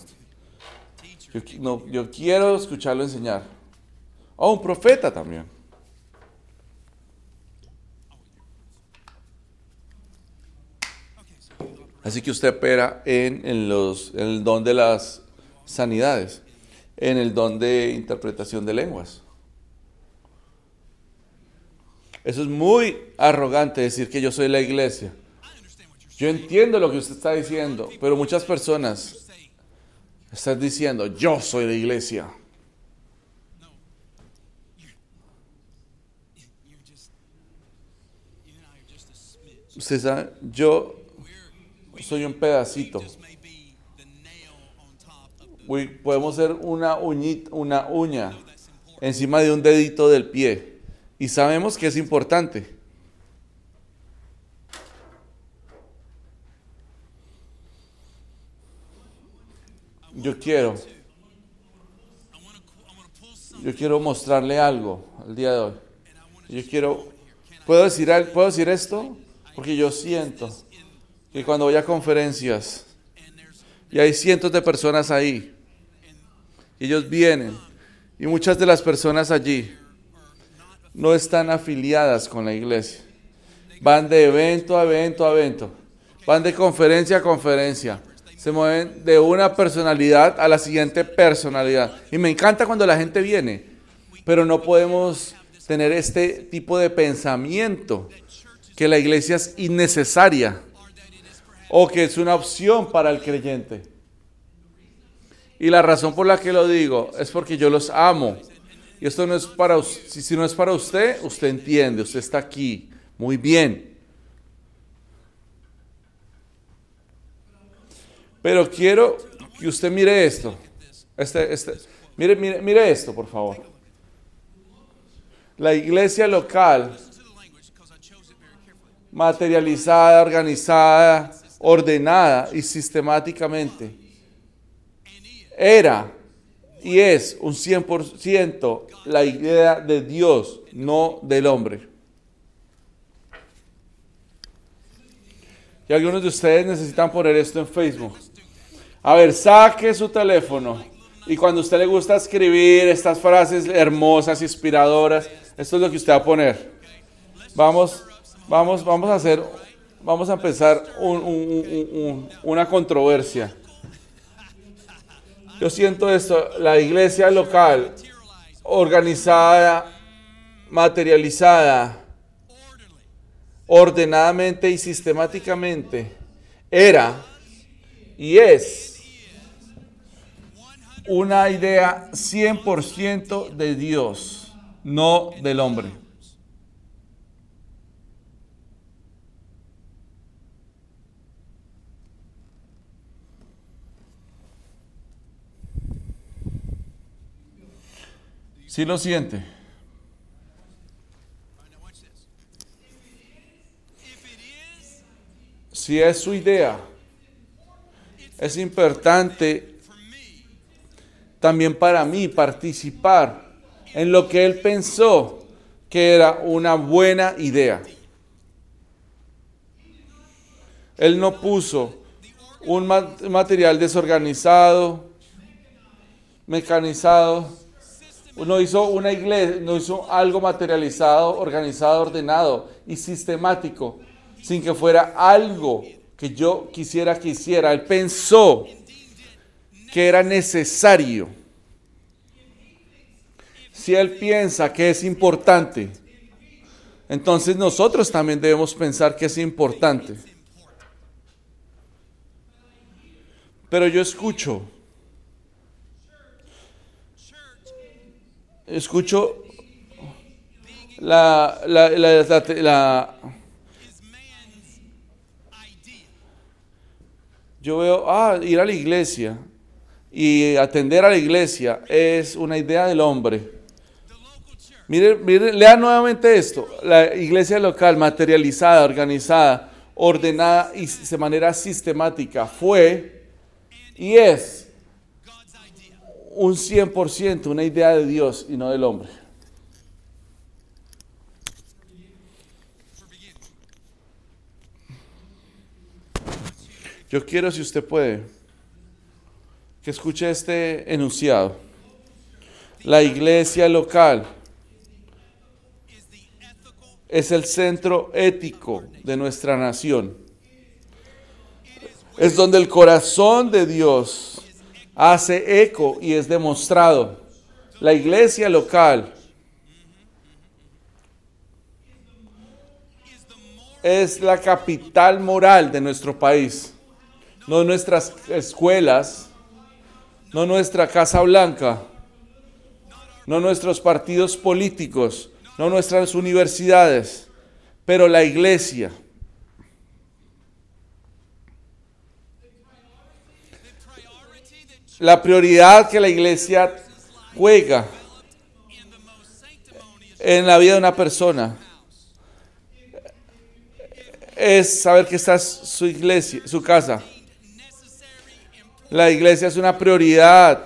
Speaker 1: Yo, quiero escucharlo enseñar. O un profeta también. Así que usted opera en el don de las sanidades, en el don de interpretación de lenguas. Eso es muy arrogante decir que yo soy la iglesia. Yo entiendo lo que usted está diciendo, pero muchas personas están diciendo, yo soy la iglesia. Usted sabe, yo soy un pedacito. Podemos ser una, uñita, una uña encima de un dedito del pie. Y sabemos que es importante. Yo quiero, yo quiero mostrarle algo el día de hoy. Yo quiero, ¿puedo decir, al- ¿puedo decir esto? Porque yo siento que cuando voy a conferencias y hay cientos de personas ahí, ellos vienen, y muchas de las personas allí no están afiliadas con la iglesia. Van de evento a evento a evento, van de conferencia a conferencia, se mueven de una personalidad a la siguiente personalidad. Y me encanta cuando la gente viene, pero no podemos tener este tipo de pensamiento que la iglesia es innecesaria o que es una opción para el creyente. Y la razón por la que lo digo es porque yo los amo. Y esto no es para si no es para usted, usted entiende, usted está aquí. Muy bien. Pero quiero que usted mire esto. Este, este, mire, mire, mire esto, por favor. La iglesia local materializada, organizada, ordenada y sistemáticamente. Era y es un 100% la idea de Dios, no del hombre. Y algunos de ustedes necesitan poner esto en Facebook. A ver, saque su teléfono y cuando usted le gusta escribir estas frases hermosas, inspiradoras, esto es lo que usted va a poner. Vamos, vamos, vamos a hacer, vamos a empezar un- un- un- un- una controversia. Yo siento esto, la iglesia local, organizada, materializada, ordenadamente y sistemáticamente, era y es una idea 100% de Dios, no del hombre. Si lo siente. Si es su idea, es importante también para mí participar en lo que él pensó que era una buena idea. Él no puso un ma- material desorganizado, mecanizado, no hizo una iglesia, no hizo algo materializado, organizado, ordenado y sistemático, sin que fuera algo que yo quisiera que hiciera. Él pensó que era necesario. Si él piensa que es importante, entonces nosotros también debemos pensar que es importante. Pero yo escucho, escucho la, la, la, la- yo veo, ah, ir a la iglesia y atender a la iglesia es una idea del hombre. Mire, mire, lea nuevamente esto. La iglesia local, materializada, organizada, ordenada y de manera sistemática, fue y es un 100% una idea de Dios y no del hombre. Yo quiero, si usted puede, que escuche este enunciado. La iglesia local es el centro ético de nuestra nación. Es donde el corazón de Dios hace eco y es demostrado. La iglesia local es la capital moral de nuestro país. No nuestras escuelas, no nuestra Casa Blanca, no nuestros partidos políticos, no nuestras universidades, pero la iglesia. La prioridad que la iglesia juega en la vida de una persona es saber que está su iglesia, su casa. La iglesia es una prioridad.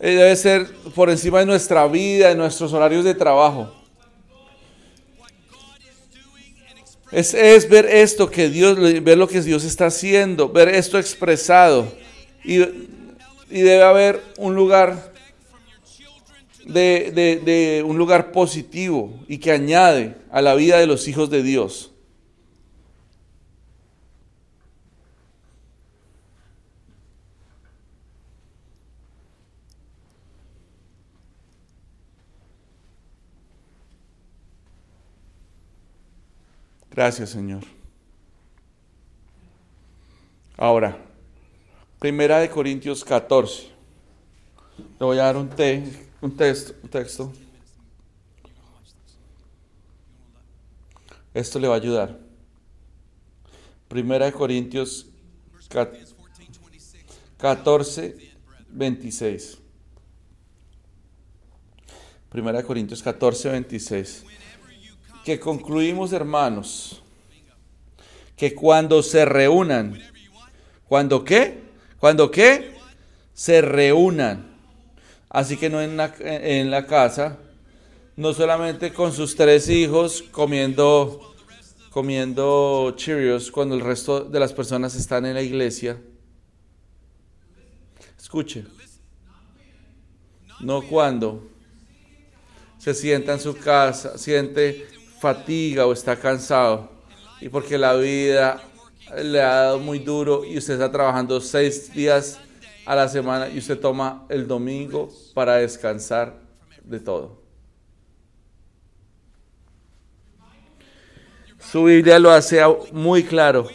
Speaker 1: Eh, Debe ser por encima de nuestra vida, de nuestros horarios de trabajo. Es, ver esto que Dios, ver lo que Dios está haciendo, ver esto expresado. Y, debe haber un lugar de un lugar positivo y que añade a la vida de los hijos de Dios. Gracias, Señor. Ahora, Primera de Corintios 14. Le voy a dar un, te- un texto, un texto. Esto le va a ayudar. Primera de Corintios ca-
Speaker 2: 14, 26.
Speaker 1: 14, 26. Primera de Corintios 14, 26. Que concluimos, hermanos, que cuando se reúnan, ¿cuando qué? ¿Cuando qué? Se reúnan. Así que no en la, en la casa, no solamente con sus tres hijos comiendo, comiendo Cheerios cuando el resto de las personas están en la iglesia. Escuche. No cuando se sienta en su casa, siente fatiga o está cansado. Y porque la vida le ha dado muy duro y usted está trabajando seis días a la semana y usted toma el domingo para descansar de todo. Su Biblia lo hace muy claro.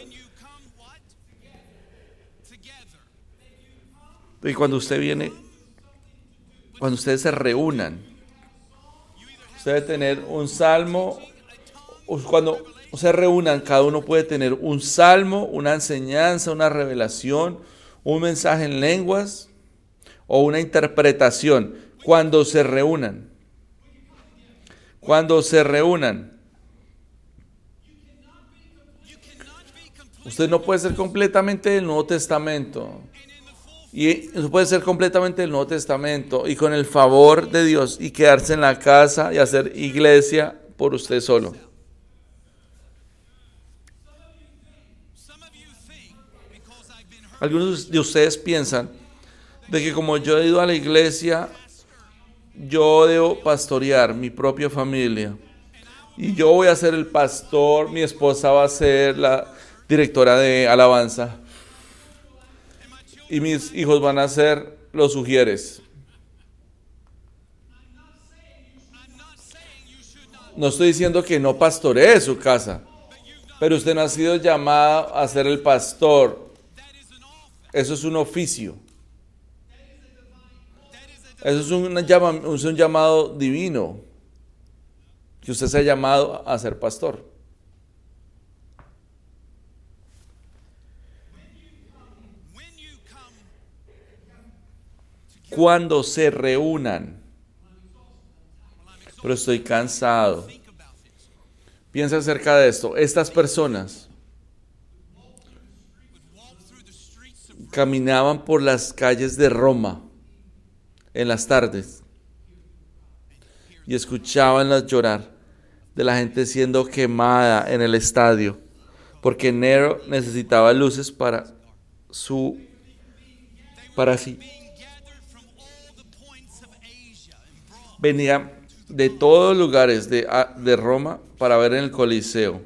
Speaker 1: Y cuando usted viene, cuando ustedes se reúnan, usted debe tener un salmo. Cuando se reúnan, cada uno puede tener un salmo, una enseñanza, una revelación, un mensaje en lenguas o una interpretación. Cuando se reúnan. Cuando se reúnan. Usted no puede ser completamente del Nuevo Testamento. Y eso puede ser completamente el Nuevo Testamento y con el favor de Dios y quedarse en la casa y hacer iglesia por usted solo. Algunos de ustedes piensan de que como yo he ido a la iglesia, yo debo pastorear mi propia familia. Y yo voy a ser el pastor, mi esposa va a ser la directora de alabanza. Y mis hijos van a ser los sugieres. No estoy diciendo que no pastoree su casa, pero usted no ha sido llamado a ser el pastor. Eso es un oficio. Eso es un, llamado divino. Que usted se ha llamado a ser pastor. Cuando se reúnan. Pero estoy cansado. Piensa acerca de esto. Estas personas caminaban por las calles de Roma en las tardes y escuchaban las llorar de la gente siendo quemada en el estadio porque Nero necesitaba luces para su para sí.
Speaker 2: being gathered from all the points of Asia and brought
Speaker 1: Venía de todos lugares de, de Roma para ver en el Coliseo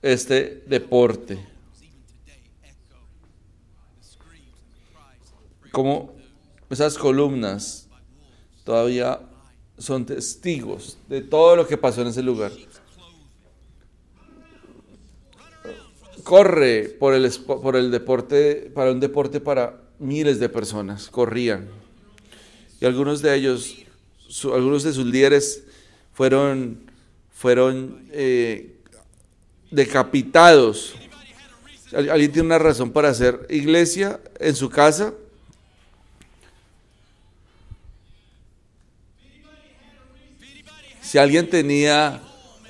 Speaker 1: este deporte. Como esas columnas todavía son testigos de todo lo que pasó en ese lugar. Corre por el, por el deporte, para un deporte para miles de personas, corrían. Y algunos de ellos, su- algunos de sus líderes fueron, fueron eh, decapitados. ¿Al- ¿Alguien tiene una razón para hacer iglesia en su casa? Si alguien tenía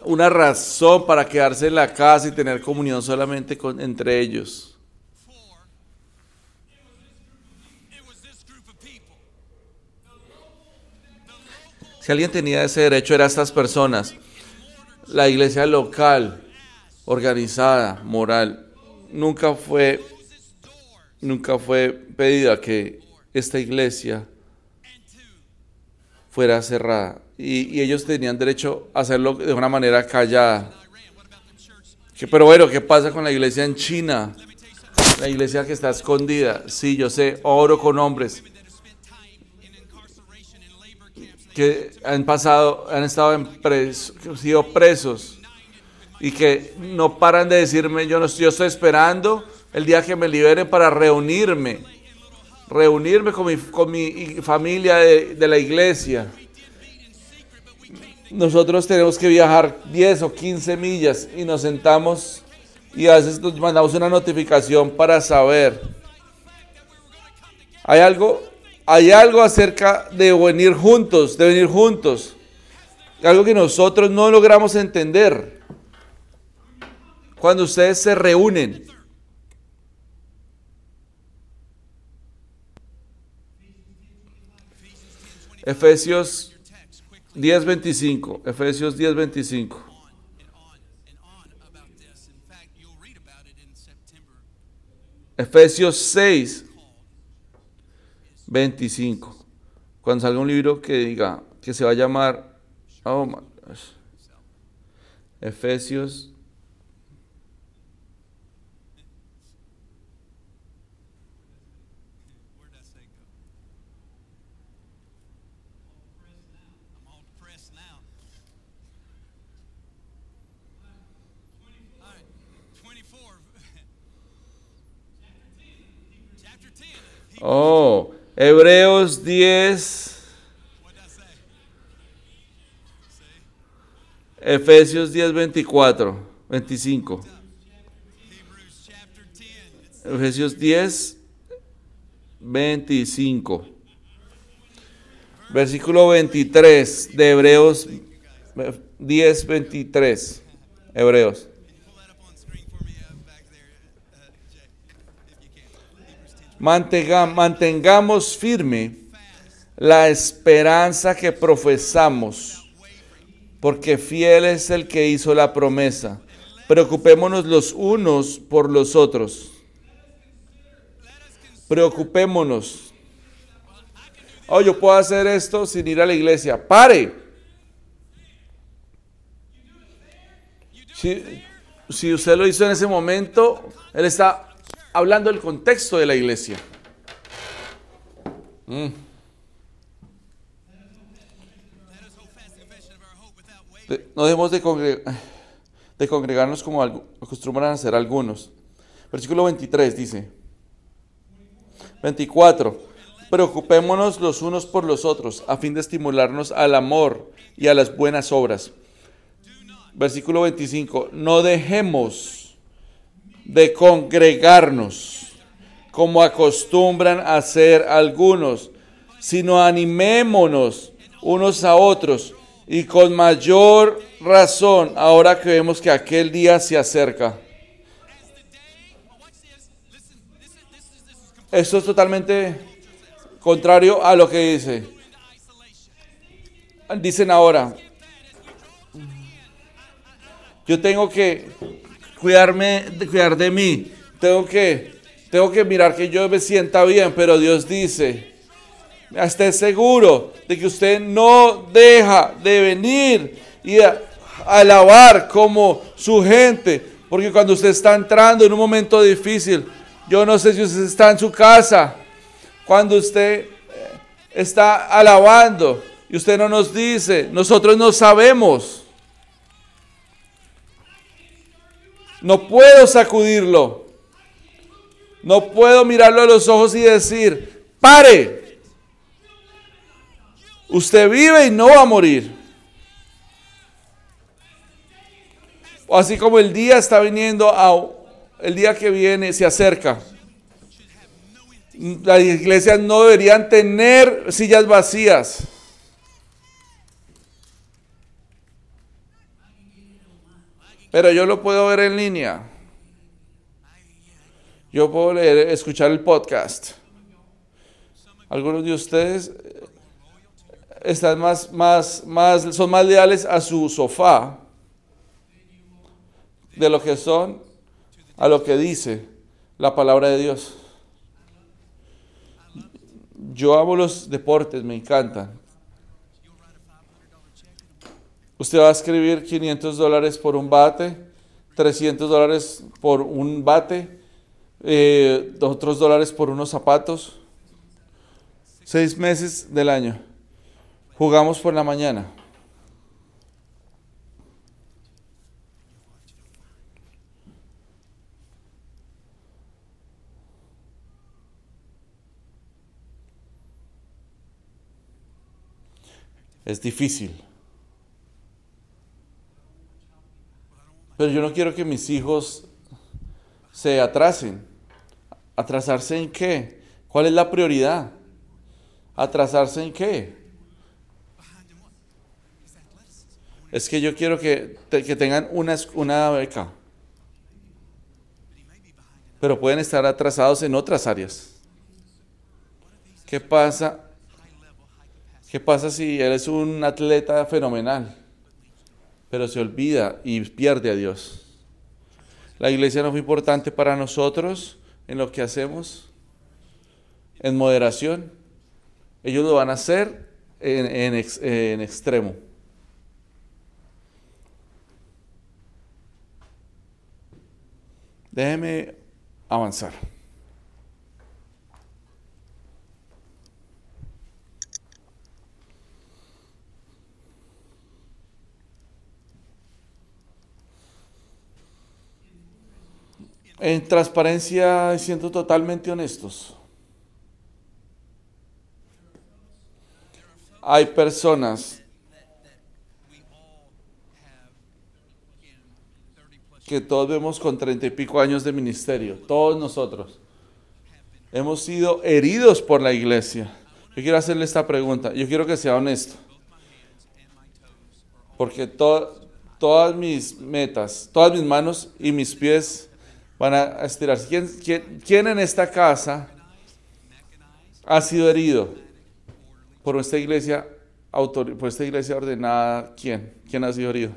Speaker 1: una razón para quedarse en la casa y tener comunión solamente entre ellos. Si alguien tenía ese derecho era estas personas. La iglesia local, organizada, moral, nunca fue, nunca fue pedida que esta iglesia fuera cerrada. Y, ellos tenían derecho a hacerlo de una manera callada. Pero bueno, ¿qué pasa con la iglesia en China? La iglesia que está escondida. Sí, yo sé, oro con hombres que han pasado, han estado en pres- que han sido presos y que no paran de decirme, yo no yo estoy esperando el día que me liberen para reunirme, reunirme con mi, con mi familia de la iglesia. Nosotros tenemos que viajar 10 o 15 millas y nos sentamos y a veces nos mandamos una notificación para saber. Hay algo, hay algo acerca de venir juntos, de venir juntos. Algo que nosotros no logramos entender. Cuando ustedes se reúnen. Efesios 10:25. Efesios 10:25.
Speaker 2: On and on and on about this. In fact, you'll read about it in September.
Speaker 1: Efesios 6, 25. Cuando salga un libro que diga que se va a llamar. Oh. Efesios. Oh, Hebreos 10,
Speaker 2: What'd I say? See?
Speaker 1: Efesios 10, 24, 25.
Speaker 2: Hebrews chapter 10. It's
Speaker 1: Efesios 10, 25. Versículo 23 de Hebreos 10, 23. Hebreos. Mantenga- mantengamos firme la esperanza que profesamos, porque fiel es el que hizo la promesa. Preocupémonos los unos por los otros. Preocupémonos. Oh, yo puedo hacer esto sin ir a la iglesia. Pare. Si, si usted lo hizo en ese momento, él está hablando del contexto de la iglesia. Mm. No debemos de, de congregarnos como acostumbran a hacer algunos. Versículo 23 dice. 24. Preocupémonos los unos por los otros a fin de estimularnos al amor y a las buenas obras. Versículo 25. No dejemos de congregarnos como acostumbran hacer algunos, sino animémonos unos a otros y con mayor razón ahora que vemos que aquel día se acerca. Esto es totalmente contrario a lo que dice. Dicen ahora, yo tengo que cuidarme, cuidar de mí, tengo que Tengo que mirar que yo me sienta bien, pero Dios dice, esté seguro de que usted no deja de venir y alabar como su gente, porque cuando usted está entrando en un momento difícil, yo no sé si usted está en su casa, cuando usted eh, está alabando y usted no nos dice, nosotros no sabemos. No puedo sacudirlo. No puedo mirarlo a los ojos y decir, pare. Usted vive y no va a morir. Así como el día está viniendo, a, el día que viene se acerca. Las iglesias no deberían tener sillas vacías. Pero yo lo puedo ver en línea. Yo puedo leer, escuchar el podcast. Algunos de ustedes eh, están más, más, más, son más leales a su sofá de lo que son a lo que dice la palabra de Dios. Yo amo los deportes, me encantan. Usted va a escribir 500 dólares por un bate, 300 dólares por un bate, eh, otros dólares por unos zapatos. Seis meses del año. Jugamos por la mañana. Es difícil. Pero yo no quiero que mis hijos se atrasen. ¿Atrasarse en qué? ¿Cuál es la prioridad? ¿Atrasarse en qué? Es que yo quiero que, que tengan una, una beca. Pero pueden estar atrasados en otras áreas. ¿Qué pasa? ¿Qué pasa si él es un atleta fenomenal? Pero se olvida y pierde a Dios. La iglesia no fue importante para nosotros en lo que hacemos, en moderación. Ellos lo van a hacer en, en ex- en extremo. Déjeme avanzar. En transparencia, y siendo totalmente honestos, hay personas
Speaker 2: we all have in 30 plus
Speaker 1: que todos vemos con treinta y pico años de ministerio, todos nosotros. Hemos sido heridos por la iglesia. Yo quiero hacerle esta pregunta, yo quiero que sea honesto, porque to- todas mis metas, todas mis manos y mis pies van a estirarse. ¿Quién, quién, quién en esta casa ha sido herido por esta iglesia, autor- por esta iglesia ordenada? ¿Quién? ¿Quién ha sido herido?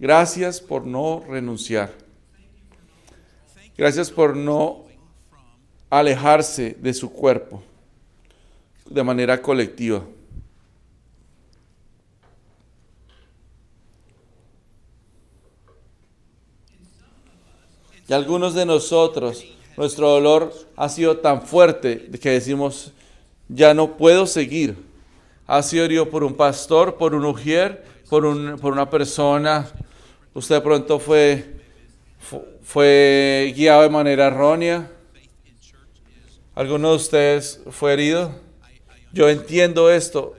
Speaker 1: Gracias por no renunciar. Gracias por no alejarse de su cuerpo de manera colectiva. Y algunos de nosotros, nuestro dolor ha sido tan fuerte que decimos, ya no puedo seguir. Ha sido herido por un pastor, por un ujier, por, un- por una persona. Usted de pronto fue, fu- fue guiado de manera errónea. ¿Alguno de ustedes fue herido? Yo entiendo esto.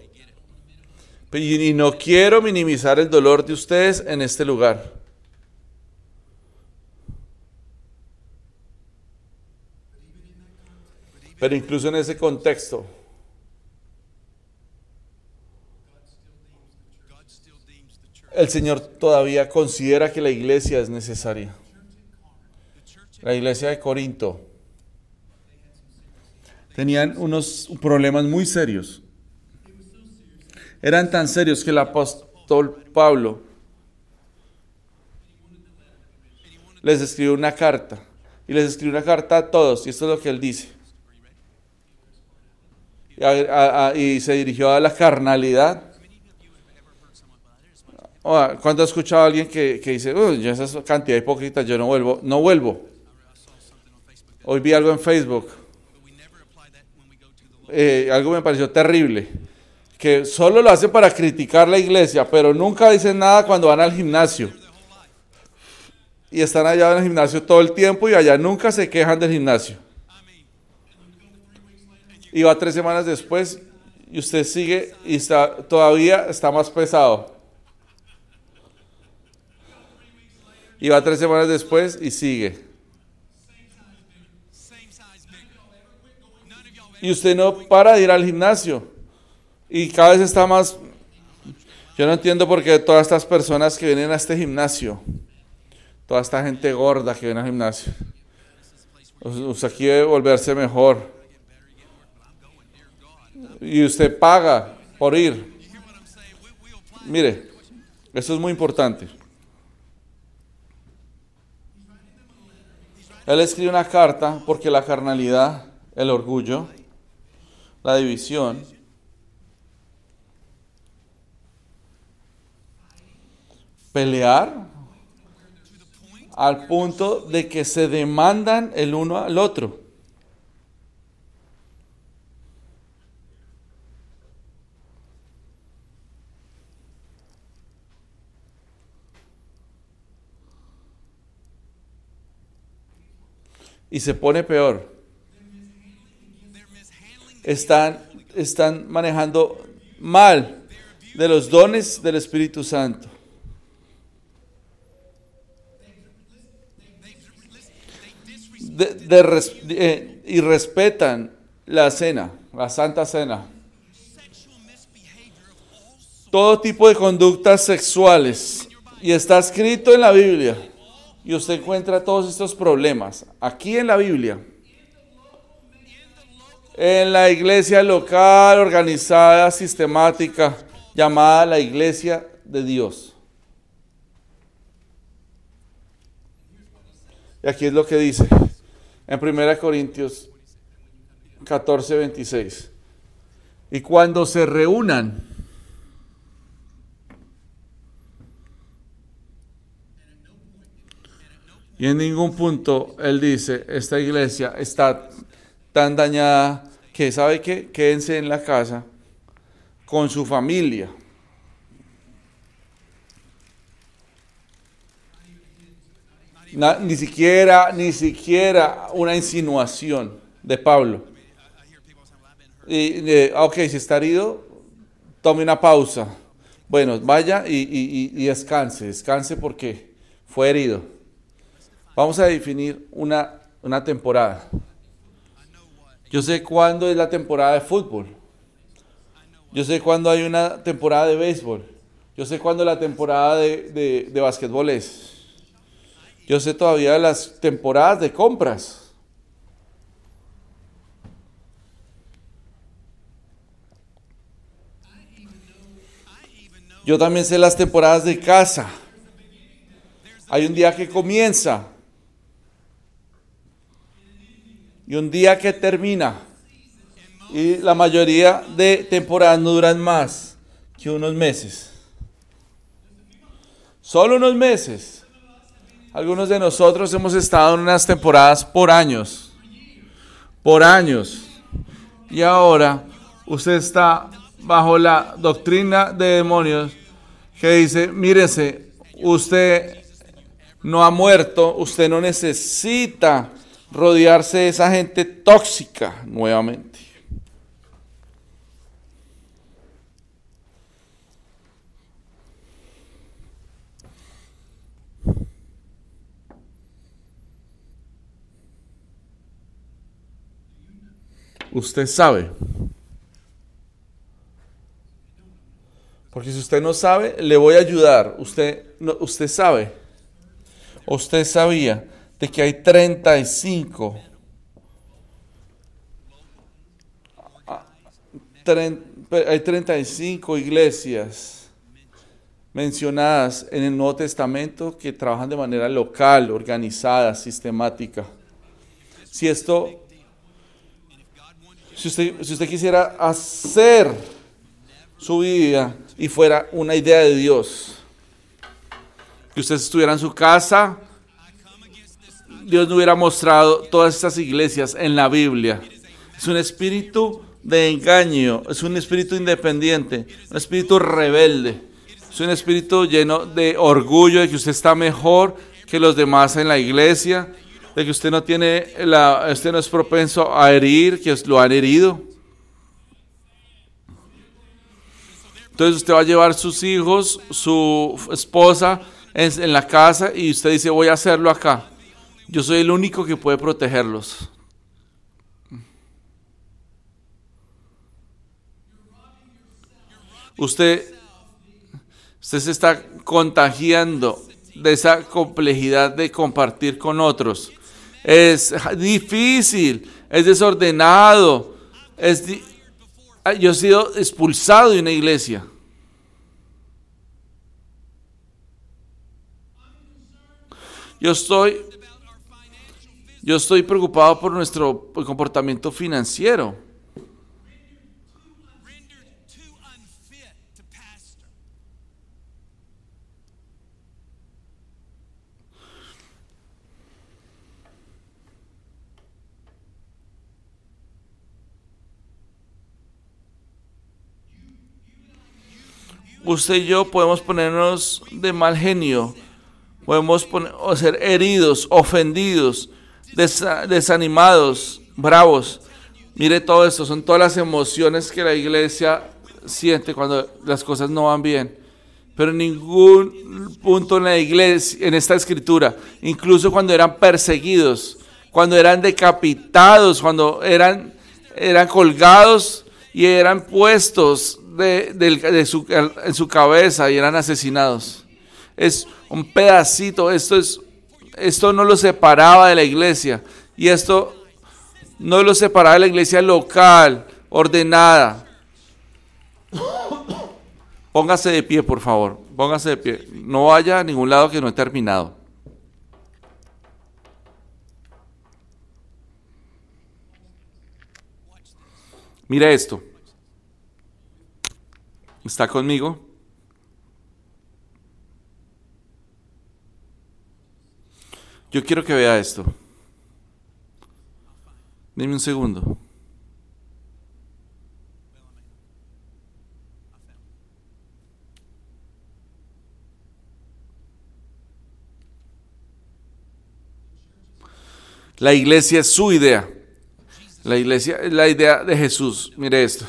Speaker 1: Y no quiero minimizar el dolor de ustedes en este lugar. Pero incluso en ese contexto, el Señor todavía considera que la iglesia es necesaria. La iglesia de Corinto tenían unos problemas muy serios. Eran tan serios que el apóstol Pablo les escribió una carta y les escribió una carta a todos, y esto es lo que él dice. Y, se dirigió a la carnalidad. O a- ¿Cuándo ha escuchado a alguien que, que dice, yo esa cantidad de hipócritas, yo no vuelvo? No vuelvo. Hoy vi algo en Facebook, eh, algo me pareció terrible, que solo lo hace para criticar la iglesia, pero nunca dicen nada cuando van al gimnasio. Y están allá en el gimnasio todo el tiempo y allá nunca se quejan del gimnasio. Y va tres semanas después y usted sigue y está, todavía está más pesado. Y va tres semanas después y sigue. Y usted no para de ir al gimnasio. Y cada vez está más... Yo no entiendo por qué todas estas personas que vienen a este gimnasio, toda esta gente gorda que viene al gimnasio, usted quiere volverse mejor. Y usted paga por ir. Mire, eso es muy importante. Él escribe una carta porque la carnalidad, el orgullo, la división, pelear al punto de que se demandan el uno al otro. Y se pone peor. Están, están manejando mal de los dones del Espíritu Santo. Eh, y respetan la cena, la santa cena. Todo tipo de conductas sexuales. Y está escrito en la Biblia. Y usted encuentra todos estos problemas aquí en la Biblia. En la iglesia local, organizada, sistemática, llamada la iglesia de Dios. Y aquí es lo que dice en 1 Corintios 14, 26. Y cuando se reúnan, y en ningún punto él dice, esta iglesia está tan dañada que sabe que quédense en la casa con su familia. Ni siquiera, ni siquiera una insinuación de Pablo. Y, eh, ok, si está herido, tome una pausa. Bueno, vaya y- y- y descanse, descanse porque fue herido. Vamos a definir una, una temporada. Yo sé cuándo es la temporada de fútbol. Yo sé cuándo hay una temporada de béisbol. Yo sé cuándo la temporada de, de, básquetbol es. Yo sé todavía las temporadas de compras. Yo también sé las temporadas de casa. Hay un día que comienza y un día que termina. Y la mayoría de temporadas no duran más que unos meses. Solo unos meses. Algunos de nosotros hemos estado en unas temporadas por años. Por años. Y ahora usted está bajo la doctrina de demonios que dice, mírese, usted no ha muerto, usted no necesita rodearse de esa gente tóxica nuevamente. Usted sabe. Porque si usted no sabe, le voy a ayudar. Usted, no, usted sabe. Usted sabía de que hay 35 ah, tren- hay 35 iglesias mencionadas en el Nuevo Testamento que trabajan de manera local, organizada, sistemática. Si esto, si usted, si usted quisiera hacer su vida y fuera una idea de Dios, que usted estuviera en su casa, Dios no hubiera mostrado todas estas iglesias en la Biblia. Es un espíritu de engaño, es un espíritu independiente, un espíritu rebelde, es un espíritu lleno de orgullo de que usted está mejor que los demás en la iglesia, de que usted no tiene usted no es propenso a herir, que lo han herido. Entonces usted va a llevar sus hijos, su esposa en la casa y usted dice voy a hacerlo acá. Yo soy el único que puede protegerlos. Usted, usted se está contagiando de esa complejidad de compartir con otros. Es difícil, es desordenado. Es Ah, Yo he sido expulsado de una iglesia. Yo estoy, yo estoy preocupado por nuestro comportamiento financiero. Usted y yo podemos ponernos de mal genio, podemos ser heridos, ofendidos, desa- desanimados, bravos. Mire todo esto, son todas las emociones que la iglesia siente cuando las cosas no van bien. Pero en ningún punto en la iglesia, en esta escritura, incluso cuando eran perseguidos, cuando eran decapitados, cuando eran, eran colgados y eran puestos de, en su cabeza y eran asesinados. Es un pedacito, esto, es, esto no lo separaba de la iglesia. Y esto no lo separaba de la iglesia local, ordenada. Póngase de pie, por favor. Póngase de pie. No vaya a ningún lado que no he terminado. Mira esto. ¿Está conmigo? Yo quiero que vea esto. Dime un segundo. La iglesia es su idea. La iglesia es la idea de Jesús. Mire esto.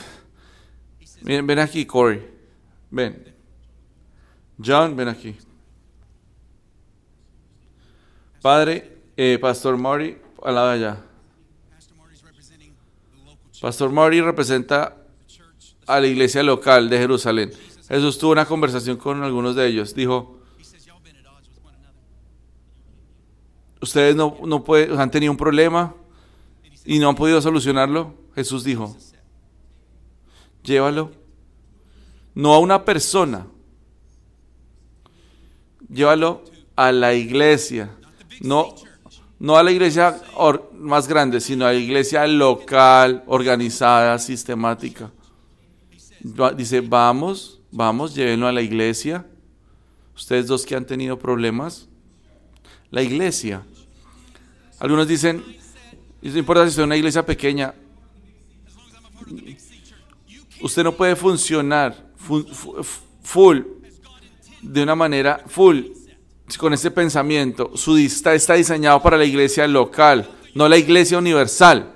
Speaker 1: Ven aquí, Corey. Ven. John, ven aquí. Padre, eh, Pastor Mori, al lado de allá.
Speaker 2: Pastor
Speaker 1: Mori representa a la iglesia local de Jerusalén. Jesús tuvo una conversación con algunos de ellos. Dijo, ustedes no, no han tenido un problema y no han podido solucionarlo. Jesús dijo, llévalo. No a una persona. Llévalo a la iglesia. No, no a la iglesia más grande, sino a la iglesia local, organizada, sistemática. Dice, vamos, vamos, llévenlo a la iglesia. Ustedes dos que han tenido problemas. La iglesia. Algunos dicen, no importa si es una iglesia pequeña, usted no puede funcionar fu- fu- full, de una manera full, con ese pensamiento. Su está, está diseñado para la iglesia local, no la iglesia universal,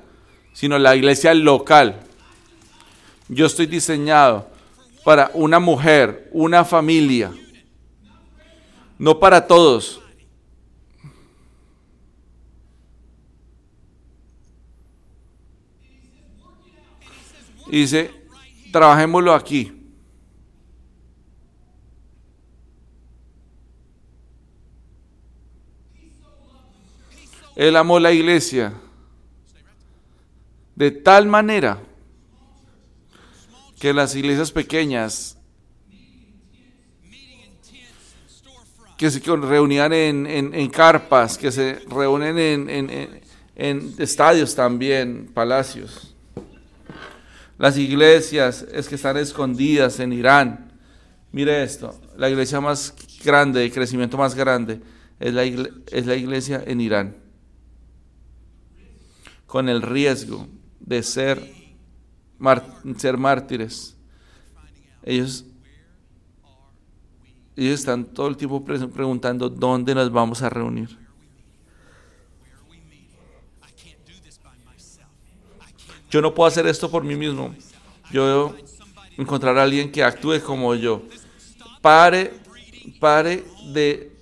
Speaker 1: sino la iglesia local. Yo estoy diseñado para una mujer, una familia, no para todos. Y dice, trabajémoslo aquí. Él amó la iglesia de tal manera que las iglesias pequeñas que se reunían en, en- en carpas, que se reúnen en, en- estadios también, palacios. Las iglesias es que están escondidas en Irán. Mire esto, la iglesia más grande, de crecimiento más grande, es la, es la iglesia en Irán. Con el riesgo de ser, ser mártires. Ellos, ellos están todo el tiempo pre- preguntando dónde nos vamos a reunir. Yo no puedo hacer esto por mí mismo. Yo encontrar a alguien que actúe como yo. Pare, pare de,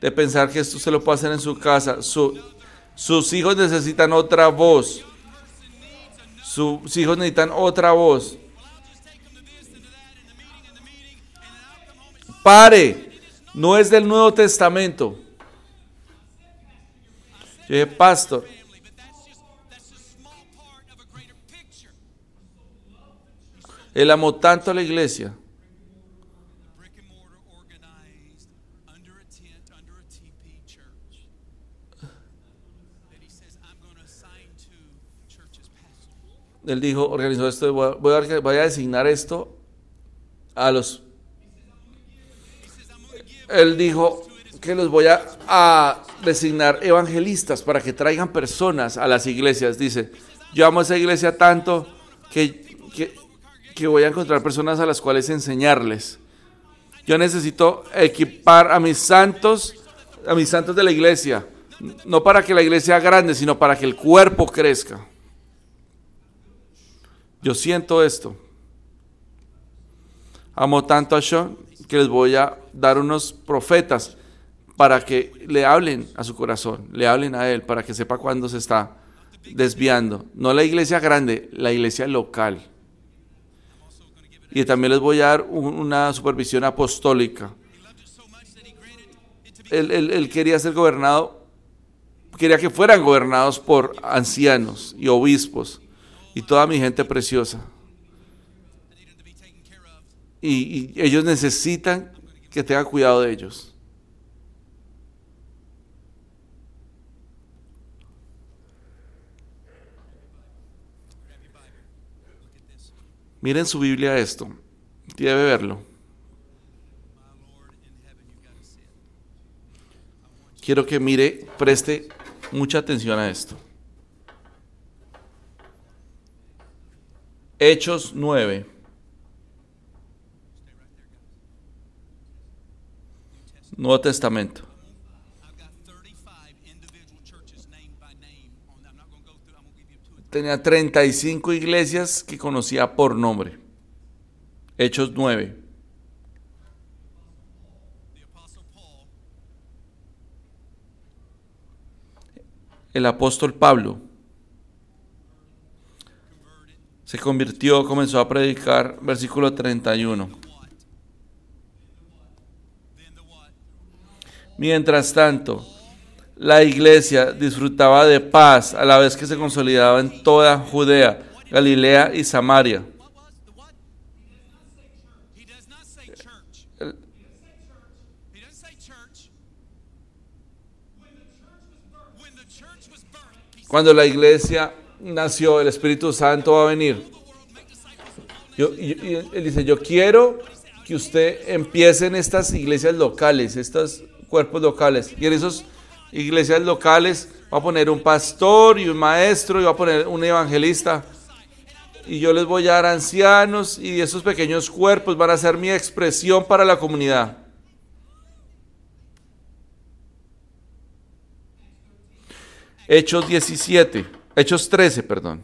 Speaker 1: de pensar que esto se lo puede hacer en su casa. Su- sus hijos necesitan otra voz. Sus hijos necesitan otra voz. Pare. No es del Nuevo Testamento. Yo dije, pastor, él amó tanto a la iglesia. Él dijo, organizó esto, voy a, voy a a designar esto a los... Él dijo que los voy a, a designar evangelistas para que traigan personas a las iglesias. Dice, yo amo esa iglesia tanto que, que, que voy a encontrar personas a las cuales enseñarles. Yo necesito equipar a mis santos, a mis santos de la iglesia, no para que la iglesia sea grande, sino para que el cuerpo crezca. Yo siento esto. Amo tanto a Sean que les voy a dar unos profetas para que le hablen a su corazón, le hablen a él, para que sepa cuándo se está desviando. No la iglesia grande, la iglesia local. Y también les voy a dar un- una supervisión apostólica. Él- él quería ser gobernado, quería que fueran gobernados por ancianos y obispos y toda mi gente preciosa. Y, ellos necesitan que tenga cuidado de ellos. Miren su Biblia esto. Debe verlo. Quiero que mire, preste mucha atención a esto.
Speaker 2: To give you two.
Speaker 1: Tenía 35 iglesias que conocía por nombre. Hechos 9.
Speaker 2: The Apostle Paul,
Speaker 1: El apóstol Pablo se convirtió, comenzó a predicar, versículo 31.
Speaker 2: what? Then the what?
Speaker 1: Mientras tanto, la iglesia disfrutaba de paz a la vez que se consolidaba en toda Judea, Galilea y Samaria. Cuando la iglesia nació, el Espíritu Santo va a venir. Yo- él dice, yo quiero que usted empiece en estas iglesias locales, estos cuerpos locales. Y en esas iglesias locales va a poner un pastor y un maestro y va a poner un evangelista. Y yo les voy a dar ancianos y esos pequeños cuerpos van a ser mi expresión para la comunidad. Hechos 17, Hechos 13, perdón.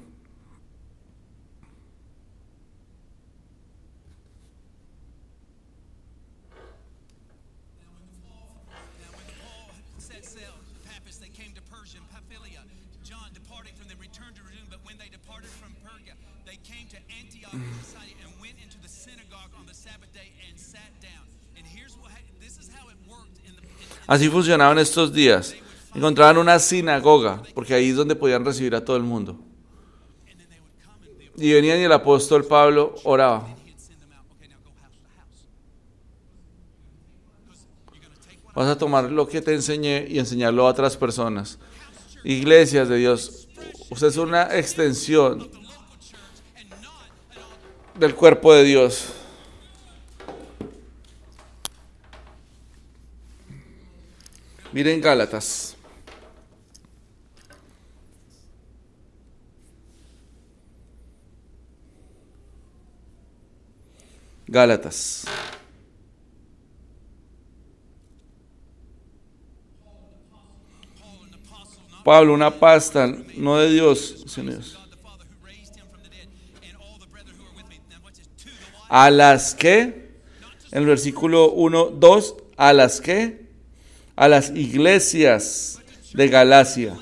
Speaker 2: Pappus, they came to Persia and Pamphylia. John, departing from them, returned to Jerusalem, but when they departed from Perga, they came to Antioch and went into the synagogue on the Sabbath day and sat down. And here's what ha- this is how it worked in the.
Speaker 1: Encontraban una sinagoga, porque ahí es donde podían recibir a todo el mundo. Y venían y el apóstol Pablo oraba. Vas a tomar lo que te enseñé y enseñarlo a otras personas. Iglesias de Dios. Usted es una extensión del cuerpo de Dios. Miren Gálatas. Gálatas. Pablo, una pasta, no de Dios, sino Dios. A las que, en el versículo 1, 2, a las que, a las iglesias de Galacia.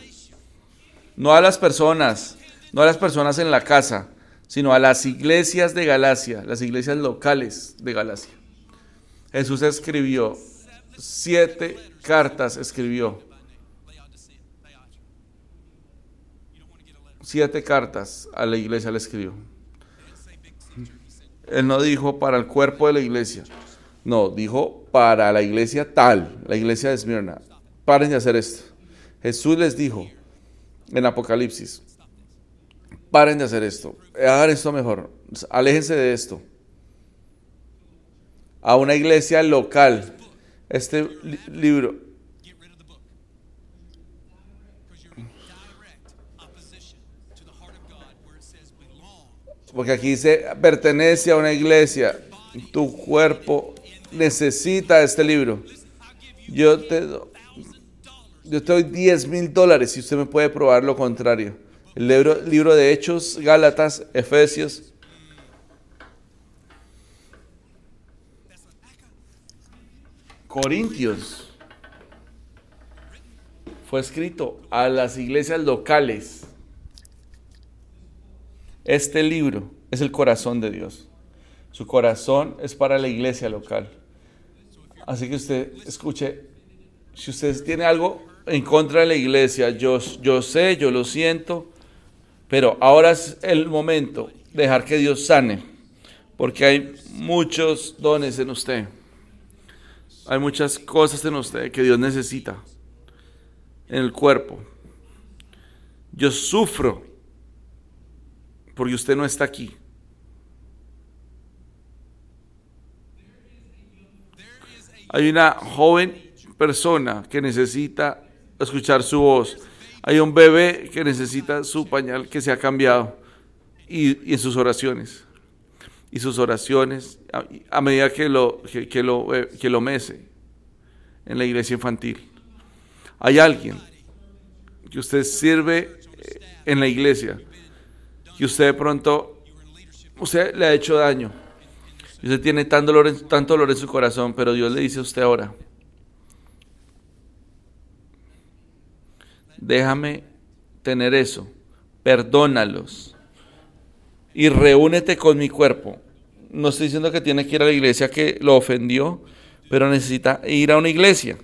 Speaker 1: No a las personas, no a las personas en la casa, sino a las iglesias de Galacia, las iglesias locales de Galacia. Jesús escribió siete cartas, escribió siete cartas a la iglesia, le escribió. Él no dijo para el cuerpo de la iglesia. No, dijo para la iglesia tal, la iglesia de Esmirna. Paren de hacer esto. Jesús les dijo en Apocalipsis, paren de hacer esto, hagan esto mejor, aléjense de esto. A una iglesia local, este li- libro, porque aquí dice, pertenece a una iglesia, tu cuerpo necesita este libro. Yo te. Yo te doy 10 mil dólares si usted me puede probar lo contrario. El libro, libro de Hechos, Gálatas, Efesios. Corintios. Fue escrito a las iglesias locales. Este libro es el corazón de Dios. Su corazón es para la iglesia local. Así que usted escuche, si usted tiene algo en contra de la iglesia, yo, yo sé, yo lo siento, pero ahora es el momento de dejar que Dios sane, porque hay muchos dones en usted. Hay muchas cosas en usted que Dios necesita en el cuerpo. Yo sufro porque usted no está aquí. Hay una joven persona que necesita escuchar su voz. Hay un bebé que necesita su pañal que se ha cambiado. Y, y en sus oraciones. Y sus oraciones, a, medida que lo, que, lo, eh, que lo mece en la iglesia infantil. Hay alguien que usted sirve eh, en la iglesia, que usted de pronto, usted le ha hecho daño. Y usted tiene tan dolor, tanto dolor en su corazón, pero Dios le dice a usted ahora, déjame tener eso, perdónalos y reúnete con mi cuerpo. No estoy diciendo que tiene que ir a la iglesia que lo ofendió, pero necesita ir a una iglesia.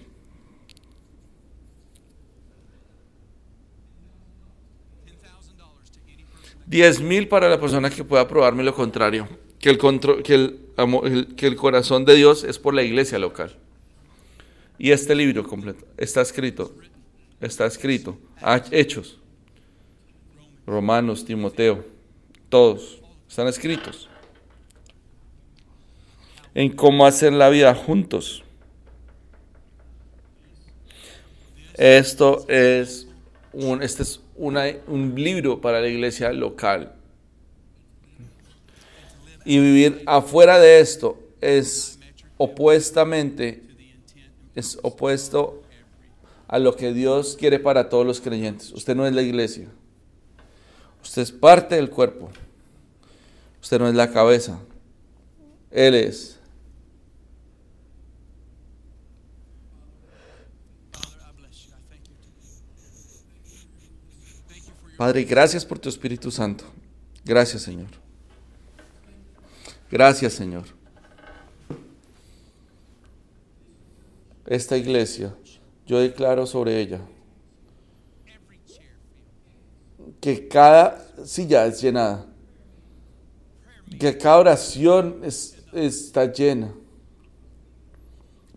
Speaker 2: $10,000 to any person.
Speaker 1: 10 mil para la persona que pueda probarme lo contrario, que el, que, que el corazón de Dios es por la iglesia local. Y este libro completo está escrito, está escrito, hechos, Romanos, Timoteo, todos están escritos en cómo hacer la vida juntos. Esto es un, este es un libro para la iglesia local. Y vivir afuera de esto es opuestamente, es opuesto a lo que Dios quiere para todos los creyentes. Usted no es la iglesia. Usted es parte del cuerpo. Usted no es la cabeza. Él es. Padre, gracias por tu Espíritu Santo. Gracias, Señor. Gracias, Señor. Esta iglesia, yo declaro sobre ella que cada silla es llenada, que cada oración es- está llena,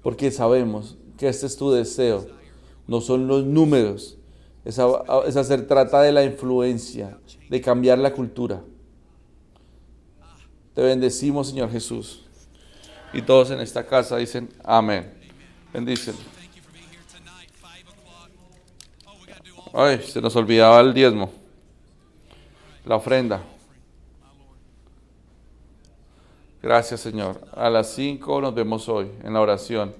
Speaker 1: porque sabemos que este es tu deseo, no son los números, es hacer trata de la influencia, de cambiar la cultura. Te bendecimos, Señor Jesús. Y todos en esta casa dicen amén. Bendícelo. Ay, se nos olvidaba el diezmo. La ofrenda. Gracias, Señor. A las 5 nos vemos hoy en la oración.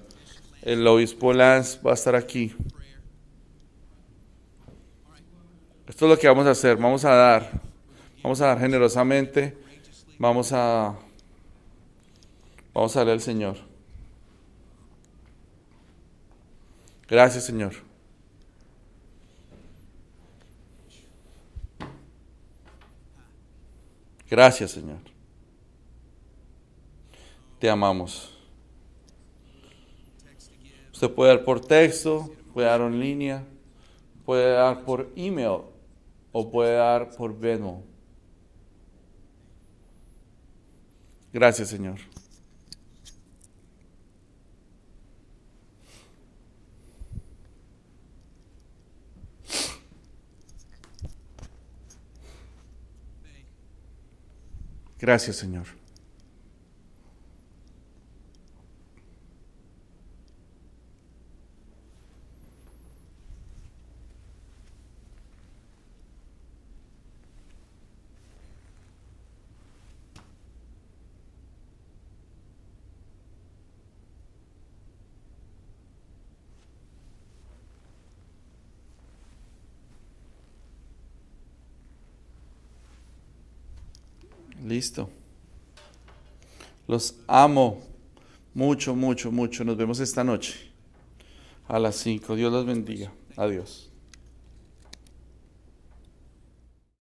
Speaker 1: El obispo Lance va a estar aquí. Esto es lo que vamos a hacer. Vamos a dar. Vamos a dar generosamente. Vamos a. Vamos a darle al Señor. Gracias, Señor. Gracias, Señor. Te amamos. Usted puede dar por texto, puede dar en línea, puede dar por email o puede dar por Venmo. Gracias, Señor. Gracias, Señor. Listo. Los amo mucho, mucho, mucho. Nos vemos esta noche a las 5. Dios los bendiga. Adiós.